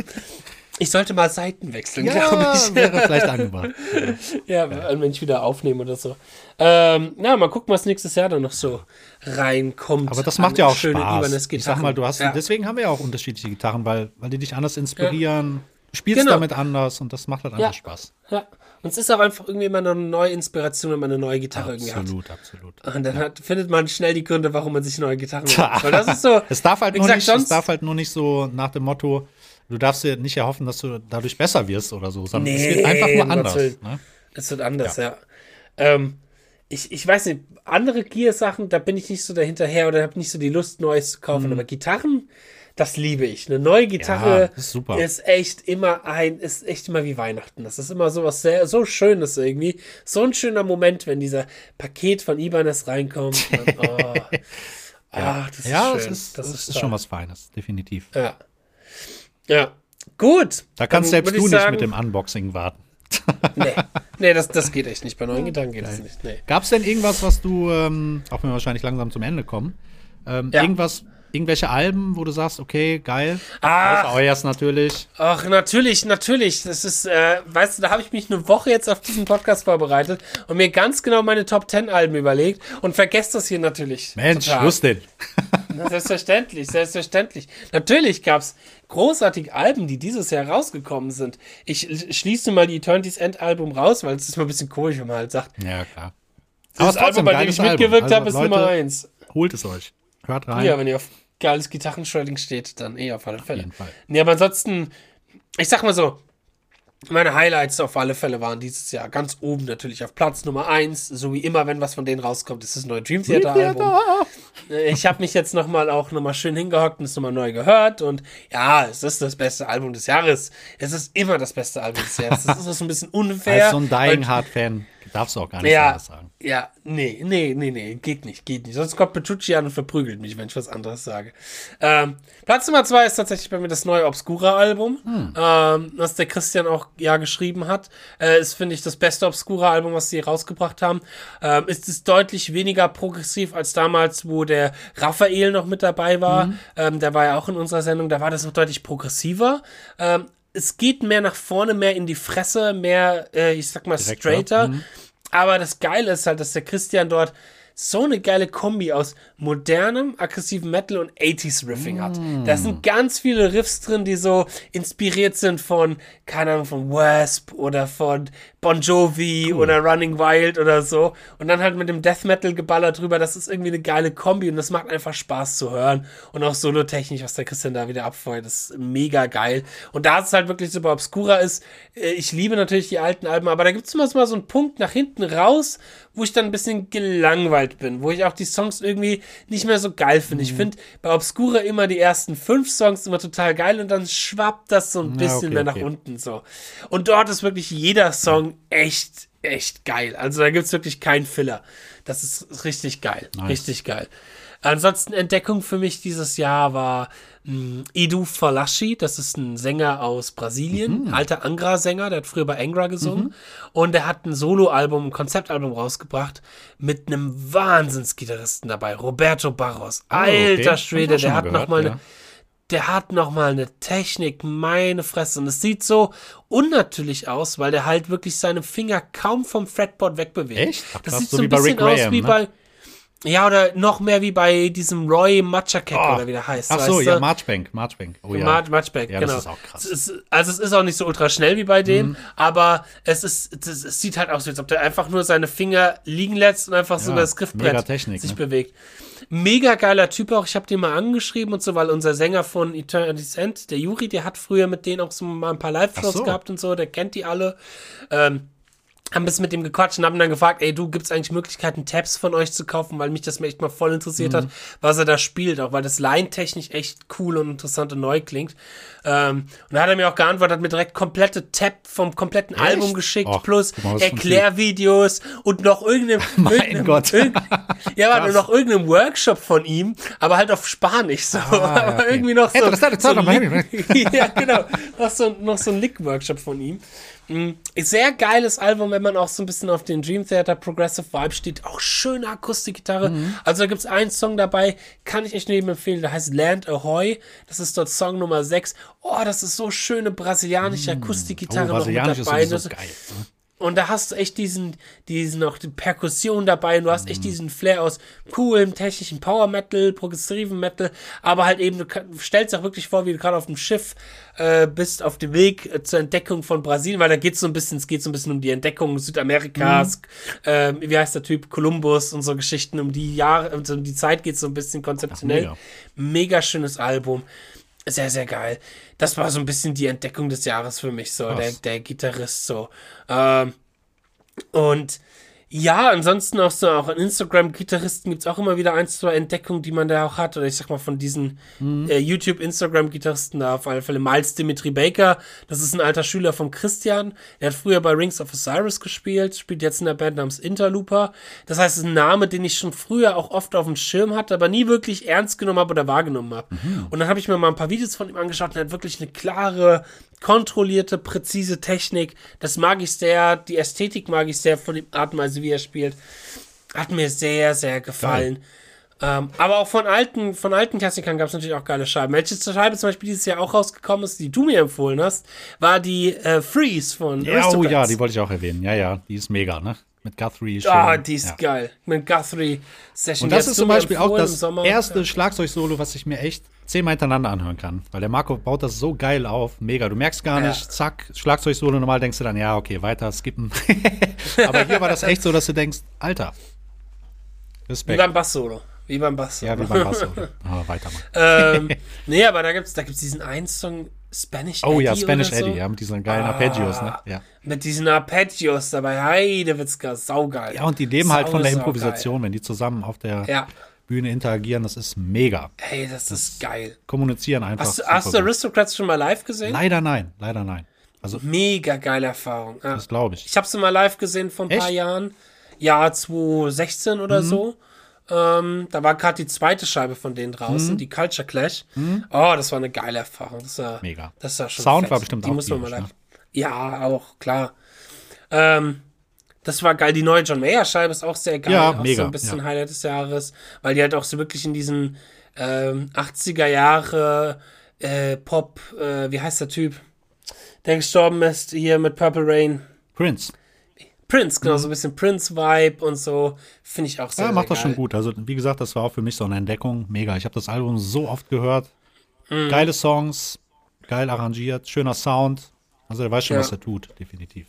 ich sollte mal Seiten wechseln, ja, glaube ich. Wäre vielleicht angebracht. ja, ja, wenn ich wieder aufnehme oder so. Ähm, na, mal gucken, was nächstes Jahr dann noch so reinkommt. Aber das macht ja auch Spaß. Ich sag mal, du hast, ja. deswegen haben wir ja auch unterschiedliche Gitarren, weil, weil die dich anders inspirieren. Ja spielst genau. damit anders und das macht halt einfach ja. Spaß. Ja. Und es ist auch einfach irgendwie immer eine neue Inspiration, wenn man eine neue Gitarre absolut, irgendwie hat. Absolut, absolut. Und dann ja. hat, findet man schnell die Gründe, warum man sich neue Gitarren holt. Weil das ist so. es darf halt nur gesagt, nicht, es darf halt nur nicht so nach dem Motto, du darfst dir nicht erhoffen, dass du dadurch besser wirst oder so, sondern nee, es wird einfach nur anders. Ne? Es wird anders, ja. ja. Ähm, ich, ich weiß nicht, andere Gear-Sachen, da bin ich nicht so dahinterher oder habe nicht so die Lust, Neues zu kaufen. Mhm. Aber Gitarren, das liebe ich. Eine neue Gitarre ja, ist, super. ist echt immer ein, ist echt immer wie Weihnachten. Das ist immer so was sehr, so Schönes irgendwie. So ein schöner Moment, wenn dieser Paket von Ibanez reinkommt. Dann, oh. ja, Ach, das ja, ist schön. Das ist, das ist, ist schon was Feines, definitiv. Ja. Ja. Gut. Da kannst selbst du nicht mit dem Unboxing warten. nee, nee das, das geht echt nicht. Bei neuen Gitarren geht das nicht. Nee. Gab es denn irgendwas, was du, ähm, auch wenn wir wahrscheinlich langsam zum Ende kommen, ähm, ja. irgendwas, irgendwelche Alben, wo du sagst, okay, geil. Ah, Euers natürlich. Ach, natürlich, natürlich. Das ist, äh, weißt du, da habe ich mich eine Woche jetzt auf diesen Podcast vorbereitet und mir ganz genau meine Top 10 Alben überlegt und vergesst das hier natürlich. Mensch, Justin. selbstverständlich, selbstverständlich. Natürlich gab es großartige Alben, die dieses Jahr rausgekommen sind. Ich schließe mal die Eternity's End Album raus, weil es ist mal ein bisschen komisch, wenn man halt sagt. Ja, klar. Das Aber Album, bei dem ich mitgewirkt also, habe, ist Leute, Nummer 1. Holt es euch. Hört rein. Ja, wenn ihr auf geiles Gitarrenshredding steht, dann eh auf alle Fälle. Auf jeden Fall. Nee, aber ansonsten, ich sag mal so, meine Highlights auf alle Fälle waren dieses Jahr ganz oben natürlich auf Platz Nummer 1, so wie immer, wenn was von denen rauskommt, ist das neue Dream Theater Album. Ich habe mich jetzt nochmal auch nochmal schön hingehockt und es nochmal neu gehört und ja, es ist das beste Album des Jahres. Es ist immer das beste Album des Jahres. Das ist so ein bisschen unfair. Als so ein Dying Hard Fan darfst du auch gar nicht ja, sagen. Ja, nee, nee, nee, nee, geht nicht, geht nicht. Sonst kommt Petrucci an und verprügelt mich, wenn ich was anderes sage. Ähm, Platz Nummer zwei ist tatsächlich bei mir das neue Obscura-Album, hm. ähm, was der Christian auch ja geschrieben hat. Äh, ist, finde ich, das beste Obscura-Album, was sie rausgebracht haben. Ähm, ist es deutlich weniger progressiv als damals, wo der Raphael noch mit dabei war. Mhm. Ähm, der war ja auch in unserer Sendung, da war das noch deutlich progressiver. Ähm, es geht mehr nach vorne, mehr in die Fresse, mehr, äh, ich sag mal, Direkt straighter. Mhm. Aber das Geile ist halt, dass der Christian dort so eine geile Kombi aus modernem, aggressiven Metal und 80s Riffing hat. Mm. Da sind ganz viele Riffs drin, die so inspiriert sind von, keine Ahnung, von Wasp oder von Bon Jovi cool. oder Running Wild oder so. Und dann halt mit dem Death Metal geballert drüber. Das ist irgendwie eine geile Kombi und das macht einfach Spaß zu hören. Und auch solotechnisch, was der Christian da wieder abfeuert, ist mega geil. Und da es halt wirklich super obscura ist, äh, ich liebe natürlich die alten Alben, aber da gibt es immer so einen Punkt nach hinten raus, wo ich dann ein bisschen gelangweilt bin, wo ich auch die Songs irgendwie nicht mehr so geil finde. Mhm. Ich finde bei Obscura immer die ersten fünf Songs immer total geil und dann schwappt das so ein bisschen ja, okay, mehr nach okay. unten so. Und dort ist wirklich jeder Song echt, echt geil. Also da gibt es wirklich keinen Filler. Das ist richtig geil. Nice. Richtig geil. Ansonsten Entdeckung für mich dieses Jahr war mh, hm, Edu Falashi, das ist ein Sänger aus Brasilien, mhm. alter Angra-Sänger, der hat früher bei Angra gesungen mhm. und der hat ein Soloalbum, ein Konzeptalbum rausgebracht mit einem Wahnsinnsgitarristen dabei, Roberto Barros. Oh, Alter okay. Schwede, der hat gehört, noch mal ja. Der hat noch mal eine Technik, meine Fresse. Und es sieht so unnatürlich aus, weil der halt wirklich seine Finger kaum vom Fretboard wegbewegt. Echt? Ach, das sieht so, ein bisschen aus Graham, wie ne? bei ja, oder noch mehr wie bei diesem Roy Matchakek oh. oder wie der heißt. Ach so, ja, Marchbank, Marchbank. Oh, ja. Mar Marchbank, ja, genau. Das ist auch krass. Es ist, also es ist auch nicht so ultra schnell wie bei dem, mhm. aber es ist, es, es, sieht halt aus, als ob der einfach nur seine Finger liegen lässt und einfach ja, so über das Griffbrett sich ne? bewegt. Mega geiler Typ auch. Ich habe den mal angeschrieben und so, weil unser Sänger von Eternity's End, der Juri, der hat früher mit denen auch so mal ein paar Live-Shows so. gehabt und so, der kennt die alle. Ähm, haben bis mit dem gequatscht und haben dann gefragt, ey, du, gibt's eigentlich Möglichkeiten, Tabs von euch zu kaufen, weil mich das mir echt mal voll interessiert mhm. hat, was er da spielt, auch weil das line-technisch echt cool und interessant und neu klingt. Ähm, und da hat er mir auch geantwortet, hat mir direkt komplette Tab vom kompletten echt? Album geschickt, Och, plus Erklärvideos und noch irgendeinem, irgendeinem Gott. Irgend, ja, warte, noch irgendeinem Workshop von ihm, aber halt auf Spanisch, so, ah, ja, aber okay. irgendwie noch so, hey, so ja, genau, noch so, noch so ein Lick-Workshop von ihm. Mhm. Sehr geiles Album, wenn man auch so ein bisschen auf den Dream Theater Progressive Vibe steht. Auch schöne Akustikgitarre. Mhm. Also da gibt es einen Song dabei, kann ich echt neben empfehlen. Der heißt Land Ahoy. Das ist dort Song Nummer 6. Oh, das ist so schöne brasilianische mhm. Akustikgitarre oh, noch mit dabei. Ist so geil. Ne? Und da hast du echt diesen, diesen noch die Perkussion dabei und du hast echt mhm. diesen Flair aus coolem, technischen Power Metal, progressiven Metal, aber halt eben, du stellst auch wirklich vor, wie du gerade auf dem Schiff äh, bist, auf dem Weg äh, zur Entdeckung von Brasilien, weil da geht es so ein bisschen, es geht so ein bisschen um die Entdeckung Südamerikas, mhm. äh, wie heißt der Typ, Kolumbus und so Geschichten, um die Jahre, also um die Zeit geht es so ein bisschen konzeptionell. Ach, mega. mega schönes Album sehr, sehr geil. Das war so ein bisschen die Entdeckung des Jahres für mich, so, der, der Gitarrist, so. Ähm, und ja, ansonsten auch so, auch an Instagram-Gitarristen gibt es auch immer wieder ein, zwei Entdeckungen, die man da auch hat. Oder ich sag mal von diesen mhm. äh, YouTube-Instagram-Gitarristen da auf alle Fälle. Miles Dimitri Baker, das ist ein alter Schüler von Christian. Er hat früher bei Rings of Osiris gespielt, spielt jetzt in der Band namens Interlooper. Das heißt, es ist ein Name, den ich schon früher auch oft auf dem Schirm hatte, aber nie wirklich ernst genommen habe oder wahrgenommen habe. Mhm. Und dann habe ich mir mal ein paar Videos von ihm angeschaut und er hat wirklich eine klare kontrollierte, präzise Technik. Das mag ich sehr. Die Ästhetik mag ich sehr von dem Art und Weise, wie er spielt. Hat mir sehr, sehr gefallen. Ähm, aber auch von alten, von alten Klassikern gab es natürlich auch geile Scheiben. Welche Scheibe zum Beispiel dieses Jahr auch rausgekommen ist, die du mir empfohlen hast, war die äh, Freeze von ja, Oh ja, die wollte ich auch erwähnen. Ja, ja, die ist mega, ne? Mit Guthrie. Ah, die ist ja. geil. Mit Guthrie Session. Und das ist zum Beispiel auch das erste ja. Schlagzeug-Solo, was ich mir echt zehnmal hintereinander anhören kann. Weil der Marco baut das so geil auf. Mega. Du merkst gar nicht, ja. zack, Schlagzeug-Solo. Normal denkst du dann, ja, okay, weiter skippen. Aber hier war das echt so, dass du denkst, Alter. Respekt. Wie beim Bass-Solo. Wie beim Bass-Solo. Ja, wie beim Bass-Solo. Aber weiter ähm, nee, aber da gibt es da gibt's diesen einen Song, Spanish oh, Eddie. Oh ja, Spanish Eddie, ja, mit diesen geilen ah, Arpeggios, ne? Ja. Mit diesen Arpeggios dabei, Heidewitzka, saugeil. Ja, und die leben Sau, halt von der Improvisation, wenn die zusammen auf der ja. Bühne interagieren, das ist mega. Hey, das, das ist geil. Kommunizieren einfach. Hast, hast du Aristocrats schon mal live gesehen? Leider nein, leider nein. Also, mega geile Erfahrung. Ja. Das glaube ich. Ich habe sie mal live gesehen vor ein Echt? paar Jahren. Jahr 2016 oder mhm. so. Ähm, da war gerade die zweite Scheibe von denen draußen, mhm. die Culture Clash. Mhm. Oh, das war eine geile Erfahrung. Das war, Mega. Das war schon Sound fett. war bestimmt die auch muss man mal ne? Ja, auch, klar. Ähm, das war geil. Die neue John Mayer Scheibe ist auch sehr geil. Ja, auch mega. so ein bisschen ja. Highlight des Jahres, weil die halt auch so wirklich in diesen ähm, 80er Jahre äh, Pop, äh, wie heißt der Typ, der gestorben ist hier mit Purple Rain? Prince. Prince, genau, mhm. so ein bisschen Prince-Vibe und so. Finde ich auch sehr, Ja, macht sehr das schon gut. Also, wie gesagt, das war auch für mich so eine Entdeckung. Mega. Ich habe das Album so oft gehört. Mhm. Geile Songs, geil arrangiert, schöner Sound. Also, er weiß schon, ja. was er tut, definitiv.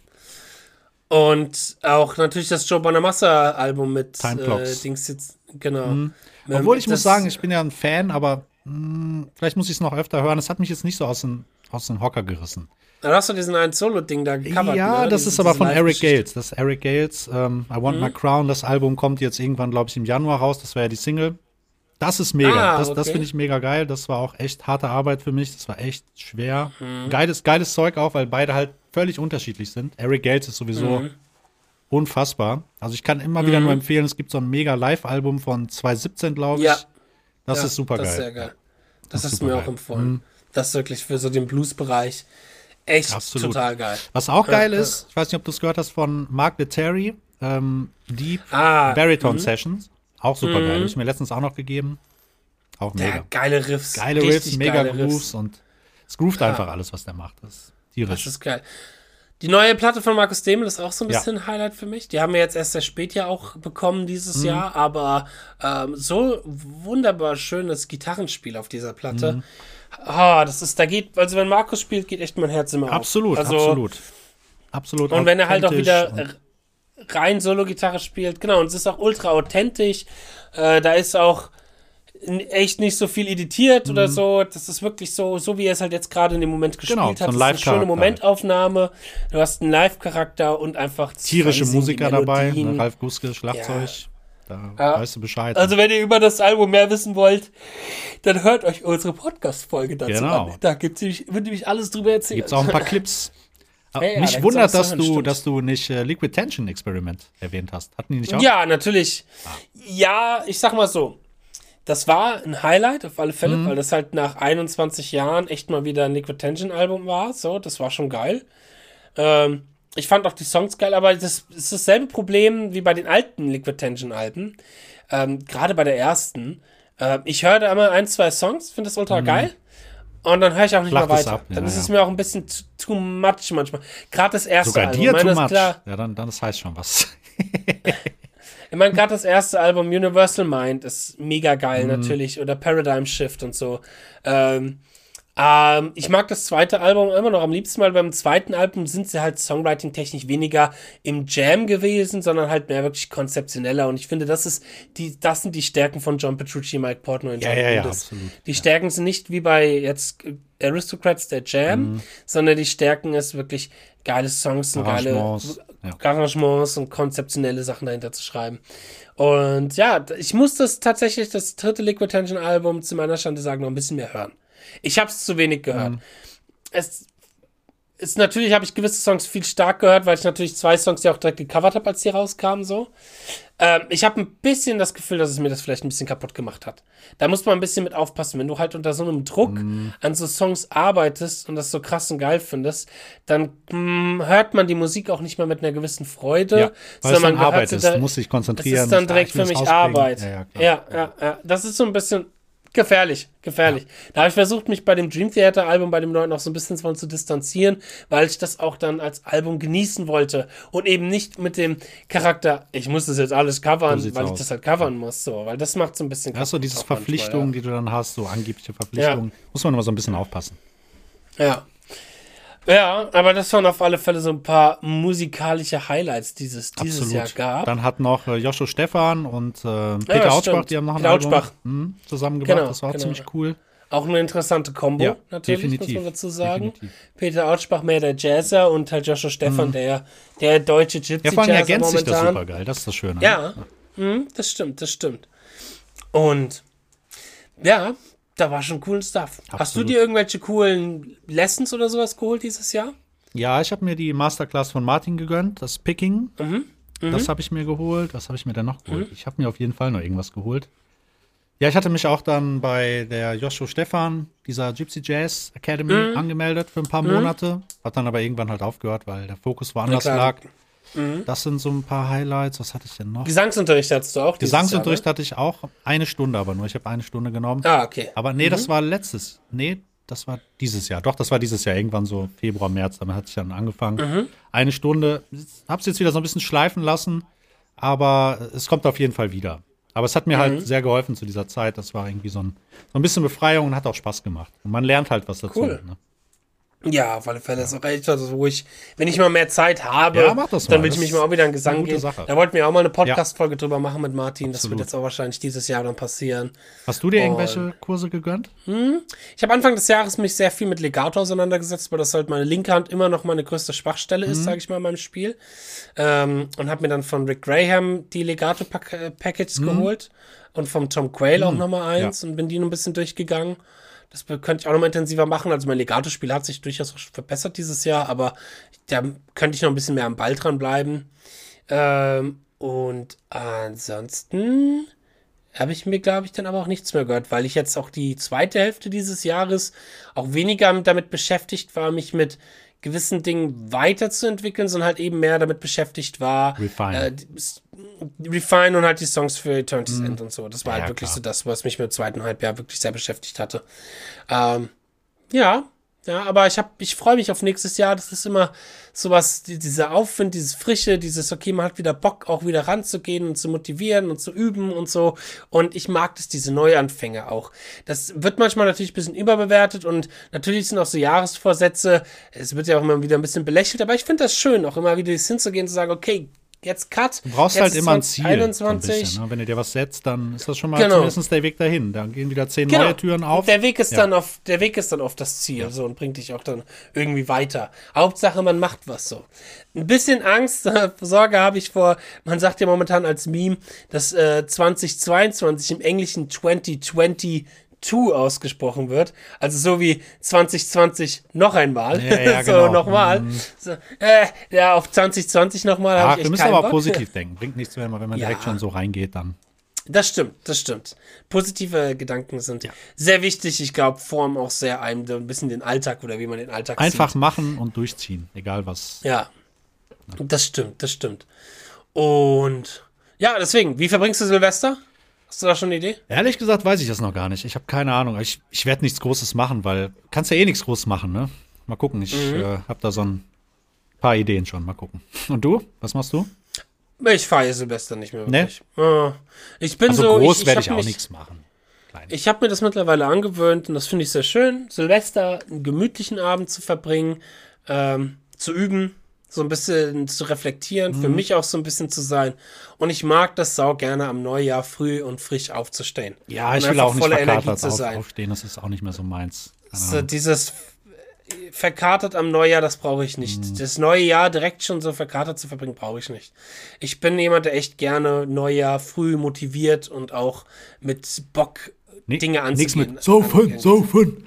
Und auch natürlich das Joe Bonamassa-Album mit Time äh, Dings jetzt, genau. Mhm. Obwohl ich muss sagen, ich bin ja ein Fan, aber mh, hm, vielleicht muss ich es noch öfter hören. Es hat mich jetzt nicht so aus dem, aus dem Hocker gerissen. Dann hast du diesen einen Solo-Ding da gecovert. Ja, ne? das ist aber von Eric Gales. Das ist Eric Gales. Ähm, I Want mhm. My Crown. Das Album kommt jetzt irgendwann, glaube ich, im Januar raus. Das wäre ja die Single. Das ist mega. Ah, das, okay. das finde ich mega geil. Das war auch echt harte Arbeit für mich. Das war echt schwer. Mhm. Geiles, geiles Zeug auch, weil beide halt völlig unterschiedlich sind. Eric Gales ist sowieso mhm. unfassbar. Also ich kann immer wieder nur mhm. empfehlen, es gibt so ein mega Live-Album von 2017, glaube ich. Ja. Das ja, ist super geil. Das ist sehr geil. Das, das hast du mir auch empfohlen. Mhm. Das ist wirklich für so den Blues-Bereich echt Absolut. total geil. Was auch geil ja, ist, ich weiß nicht, ob du es gehört hast von Mark Letary, ähm, Deep ah, Baritone -hmm. Sessions. Auch super geil. Mhm. Habe ich mir letztens auch noch gegeben. Auch mega. Der geile Riffs. Geile Riffs, mega Grooves Riffs. und es groovt ja. einfach alles, was der macht. Das ist tierisch. Das ist geil. Die neue Platte von Markus Demel ist auch so ein bisschen ja. Highlight für mich. Die haben wir jetzt erst sehr spät ja auch bekommen dieses mhm. Jahr, aber ähm, so wunderbar schönes Gitarrenspiel auf dieser Platte. Mhm. Ah, das ist, da geht, also wenn Markus spielt, geht echt mein Herz immer auf. Absolut, also, absolut. Absolut. Und wenn er halt auch wieder rein Solo-Gitarre spielt, genau, und es ist auch ultra authentisch. Äh, da ist auch, echt nicht so viel editiert mhm. oder so. Das ist wirklich so, so wie er es halt jetzt gerade in dem Moment gespielt genau, hat. So ein das ist eine schöne Momentaufnahme. Du hast einen Live-Charakter und einfach tierische Musiker dabei. Ne? Ralf Guske, Schlagzeug. Ja. Da ja. weißt du Bescheid. Also, wenn ihr über das Album mehr wissen wollt, dann hört euch unsere Podcast-Folge dazu genau. an. Da gibt's nämlich, wird nämlich alles drüber erzählt. Gibt's auch ein paar Clips. Ja, ja, Mich wundert, dass du, dass du nicht äh, Liquid Tension Experiment erwähnt hast. Hatten die nicht auch? Ja, natürlich. Ah. Ja, ich sag mal so. Das war ein Highlight auf alle Fälle, mhm. weil das halt nach 21 Jahren echt mal wieder ein Liquid Tension Album war. So, das war schon geil. Ähm, ich fand auch die Songs geil, aber das ist dasselbe Problem wie bei den alten Liquid Tension Alben. Ähm, Gerade bei der ersten. Äh, ich höre da immer ein, zwei Songs, finde das ultra mhm. geil. Und dann höre ich auch nicht Flach mehr weiter. Ab, dann ja, ist ja. es mir auch ein bisschen too, much manchmal. Gerade das erste Sogar Album. Dir too much. Klar, ja, dann, dann das heißt schon was. ich meine, gerade das erste Album Universal Mind ist mega geil mhm. natürlich. Oder Paradigm Shift und so. Ähm, ähm, ich mag das zweite Album immer noch am liebsten, weil beim zweiten Album sind sie halt songwriting-technisch weniger im Jam gewesen, sondern halt mehr wirklich konzeptioneller. Und ich finde, das ist die, das sind die Stärken von John Petrucci, Mike Portnoy und John ja, ja, ja, absolut. Die Stärken sind nicht wie bei jetzt Aristocrats der Jam, mhm. sondern die Stärken ist wirklich geile Songs und geile ja. Arrangements und konzeptionelle Sachen dahinter zu schreiben. Und ja, ich muss das tatsächlich, das dritte Liquid Tension Album zu meiner Schande sagen, noch ein bisschen mehr hören. Ich habe es zu wenig gehört. Mhm. Es ist natürlich, habe ich gewisse Songs viel stark gehört, weil ich natürlich zwei Songs ja auch direkt gecovert habe, als die rauskamen, so. Ähm, ich habe ein bisschen das Gefühl, dass es mir das vielleicht ein bisschen kaputt gemacht hat. Da muss man ein bisschen mit aufpassen. Wenn du halt unter so einem Druck mm. an so Songs arbeitest und das so krass und geil findest, dann mh, mm, hört man die Musik auch nicht mehr mit einer gewissen Freude. Ja, weil sondern man Arbeit ist, da, muss sich konzentrieren. Das ist dann direkt für mich Arbeit. Ja ja, ja, ja, ja. Das ist so ein bisschen Gefährlich, gefährlich. Ja. Da habe ich versucht, mich bei dem Dream Theater Album, bei dem neuen noch so ein bisschen von zu distanzieren, weil ich das auch dann als Album genießen wollte und eben nicht mit dem Charakter, ich muss das jetzt alles covern, weil aus. ich das halt covern muss, so, weil das macht so ein bisschen. Hast du diese Verpflichtungen, ja. die du dann hast, so angebliche Verpflichtungen, ja. muss man immer so ein bisschen aufpassen. Ja. Ja, aber das waren auf alle Fälle so ein paar musikalische Highlights, die es dieses Absolut. Jahr gab. Dann hat noch äh, Joshua Stefan und äh, Peter ja, Autsbach, die haben noch ein Peter Album mh, zusammengebracht. Genau, das war genau. ziemlich cool. Auch eine interessante Kombo, ja, natürlich, definitiv. muss man dazu sagen. Definitiv. Peter Autsbach mehr der Jazzer und halt Joshua Stefan, mhm. der, der deutsche Gypsy Ja, vor allem ergänzt sich das super geil, das ist das Schöne. Ja, ja. Mhm, das stimmt, das stimmt. Und ja, da war schon coolen Stuff. Absolut. Hast du dir irgendwelche coolen Lessons oder sowas geholt dieses Jahr? Ja, ich habe mir die Masterclass von Martin gegönnt, das Picking. Mhm. Mhm. Das habe ich mir geholt. Was habe ich mir denn noch geholt? Mhm. Ich habe mir auf jeden Fall noch irgendwas geholt. Ja, ich hatte mich auch dann bei der Joshua Stefan, dieser Gypsy Jazz Academy, mhm. angemeldet für ein paar mhm. Monate. Hat dann aber irgendwann halt aufgehört, weil der Fokus woanders lag. Mhm. Das sind so ein paar Highlights. Was hatte ich denn noch? Gesangsunterricht hattest du auch? Gesangsunterricht Jahr, ne? hatte ich auch. Eine Stunde aber nur. Ich habe eine Stunde genommen. Ah, okay. Aber nee, mhm. das war letztes. Nee, das war dieses Jahr. Doch, das war dieses Jahr. Irgendwann so Februar, März. Damit hatte ich dann angefangen. Mhm. Eine Stunde. Hab's jetzt wieder so ein bisschen schleifen lassen. Aber es kommt auf jeden Fall wieder. Aber es hat mir halt mhm. halt sehr geholfen zu dieser Zeit. Das war irgendwie so ein, so ein bisschen Befreiung und hat auch Spaß gemacht. Und man lernt halt was dazu. Cool. Ne? Ja, auf alle Fälle ist auch echt was, wo ich, wenn ich mal mehr Zeit habe, ja, dann will ich mich mal auch wieder in Gesang gehen. Sache. Da wollten wir auch mal eine Podcast-Folge ja. drüber machen mit Martin. Das wird jetzt auch wahrscheinlich dieses Jahr dann passieren. Hast du dir Und, irgendwelche Kurse gegönnt? Hm, ich habe Anfang des Jahres mich sehr viel mit Legato auseinandergesetzt, weil das halt meine linke Hand immer noch meine größte Schwachstelle ist, mhm. sage ich mal, in meinem Spiel. Ähm, und habe mir dann von Rick Graham die Legato-Packages mhm. geholt und vom Tom Quayle mhm. auch nochmal eins ja. und bin die noch ein bisschen durchgegangen. Das könnte ich auch noch mal intensiver machen. Also mein Legato-Spiel hat sich durchaus verbessert dieses Jahr, aber da könnte ich noch ein bisschen mehr am Ball dran bleiben. Ähm, und ansonsten habe ich mir, glaube ich, dann aber auch nichts mehr gehört, weil ich jetzt auch die zweite Hälfte dieses Jahres auch weniger damit beschäftigt war, mich mit gewissen Dingen weiterzuentwickeln, sondern halt eben mehr damit beschäftigt war, Refine, äh, Refine und halt die Songs für Eternity's mm. End und so. Das war halt ja, halt wirklich klar. so das, was mich mit zweiten Halbjahr wirklich sehr beschäftigt hatte. Ähm, ja, ja, aber ich habe, ich freue mich auf nächstes Jahr. Das ist immer sowas, die, dieser Aufwind, dieses Frische, dieses, okay, man hat wieder Bock, auch wieder ranzugehen und zu motivieren und zu üben und so. Und ich mag das, diese Neuanfänge auch. Das wird manchmal natürlich ein bisschen überbewertet und natürlich sind auch so Jahresvorsätze. Es wird ja auch immer wieder ein bisschen belächelt, aber ich finde das schön, auch immer wieder hinzugehen und zu sagen, okay, jetzt Cut. Du brauchst jetzt halt immer ein Ziel. 2021. So ein bisschen, ne? Wenn du dir was setzt, dann ist das schon mal Genau. zumindest der Weg dahin. Dann gehen wieder zehn Genau. neue Türen auf. Der Weg ist Ja. dann auf, der Weg ist dann auf das Ziel so und bringt dich auch dann irgendwie weiter. Hauptsache, man macht was so. Ein bisschen Angst, äh, Sorge habe ich vor, man sagt ja momentan als Meme, dass äh, 2022 im Englischen 2022 ausgesprochen wird. Also so wie 2020 noch einmal. Ja, ja, so genau. nochmal. So, äh, ja, auf 2020 nochmal habe Ach, ich wir müssen aber Bock. positiv denken. Bringt nichts mehr, wenn man Ja. direkt schon so reingeht, dann. Das stimmt, das stimmt. Positive Gedanken sind sehr wichtig. Ich glaube, formen auch sehr einem so ein bisschen den Alltag oder wie man den Alltag Einfach sieht. machen und durchziehen, egal was. Ja, das stimmt, das stimmt. Und ja, deswegen, wie verbringst du Silvester? Hast du da schon eine Idee? Ehrlich gesagt weiß ich das noch gar nicht. Ich habe keine Ahnung. Ich, ich werde nichts Großes machen, weil kannst ja eh nichts Großes machen, ne? Mal gucken. Ich Mhm. äh, habe da so ein paar Ideen schon. Mal gucken. Und du? Was machst du? Ich feiere Silvester nicht mehr Nee? wirklich. Äh, Ich bin Also so. groß werde ich auch mich- nichts machen. Klein. Ich habe mir das mittlerweile angewöhnt und das finde ich sehr schön, Silvester einen gemütlichen Abend zu verbringen, ähm, zu üben, so ein bisschen zu reflektieren, Mhm. für mich auch so ein bisschen zu sein. Und ich mag das sau gerne am Neujahr früh und frisch aufzustehen. ja, ich will auch nicht voller verkatert Energie zu auf, sein. aufstehen. Das ist auch nicht mehr so meins. So, dieses verkatert am Neujahr, das brauche ich nicht. Mhm. Das neue Jahr direkt schon so verkatert zu verbringen, brauche ich nicht. Ich bin jemand, der echt gerne Neujahr früh motiviert und auch mit Bock Nee, Dinge Nichts anzugehen. mit Saufen, Saufen.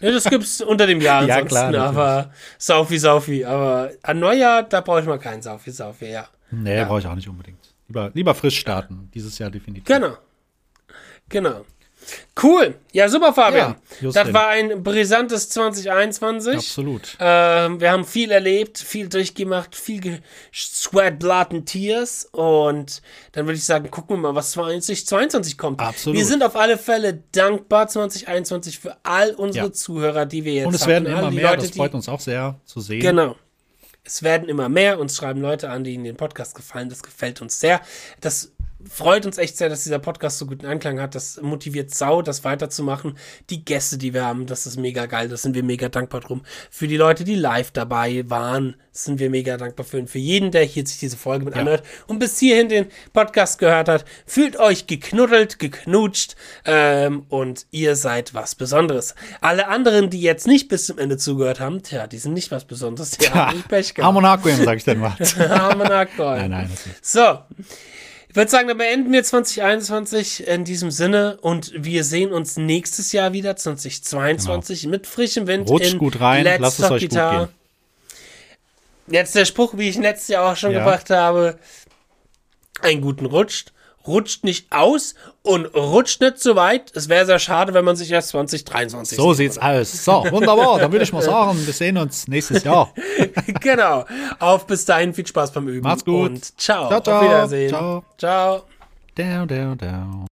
Ja, das gibt's unter dem Jahr Ja, ansonsten, klar, aber Saufi, Saufi. Aber an Neujahr, da brauche ich mal keinen Saufi, Saufi, ja. Nee, brauche ich auch nicht unbedingt. Lieber, lieber frisch starten. Dieses Jahr definitiv. Genau. Genau. Cool. Ja, super, Fabian. Ja, das war ein brisantes 2021. Absolut. Ähm, wir haben viel erlebt, viel durchgemacht, viel Sweat, Blood and Tears. Und dann würde ich sagen, gucken wir mal, was 2022 kommt. Absolut. Wir sind auf alle Fälle dankbar 2021 für all unsere Ja. Zuhörer, die wir jetzt Und es hatten. werden immer die mehr. Leute, das freut uns auch sehr zu sehen. Genau. Es werden immer mehr. Uns schreiben Leute an, die in den Podcast gefallen. Das gefällt uns sehr. Das freut uns echt sehr, dass dieser Podcast so guten Anklang hat. Das motiviert sau, das weiterzumachen. Die Gäste, die wir haben, das ist mega geil. Das sind wir mega dankbar drum. Für die Leute, die live dabei waren, sind wir mega dankbar für. Und für jeden, der hier sich diese Folge mit anhört und bis hierhin den Podcast gehört hat, fühlt euch geknuddelt, geknutscht ähm, und ihr seid was Besonderes. Alle anderen, die jetzt nicht bis zum Ende zugehört haben, tja, die sind nicht was Besonderes. Die haben nicht Pech gehabt. Harmonakuem, sag ich dann mal. Harmonakoi. nein, nein. So. Ich würde sagen, dann beenden wir 2021 in diesem Sinne und wir sehen uns nächstes Jahr wieder, 2022, mit frischem Wind. Genau. Rutscht in gut rein, Let's lasst es euch gut Guitar. Jetzt der Spruch, wie ich letztes Jahr auch schon Ja. gebracht habe. Einen guten Rutscht. Rutscht nicht aus und rutscht nicht zu weit. Es wäre sehr schade, wenn man sich erst 2023 So sieht. sieht's aus. So, wunderbar. Dann würde ich mal sagen, wir sehen uns nächstes Jahr. genau. Auf bis dahin, viel Spaß beim Üben. Macht's gut. Und ciao. Ciao, ciao. Auf Wiedersehen. Ciao. ciao. Down, down, down.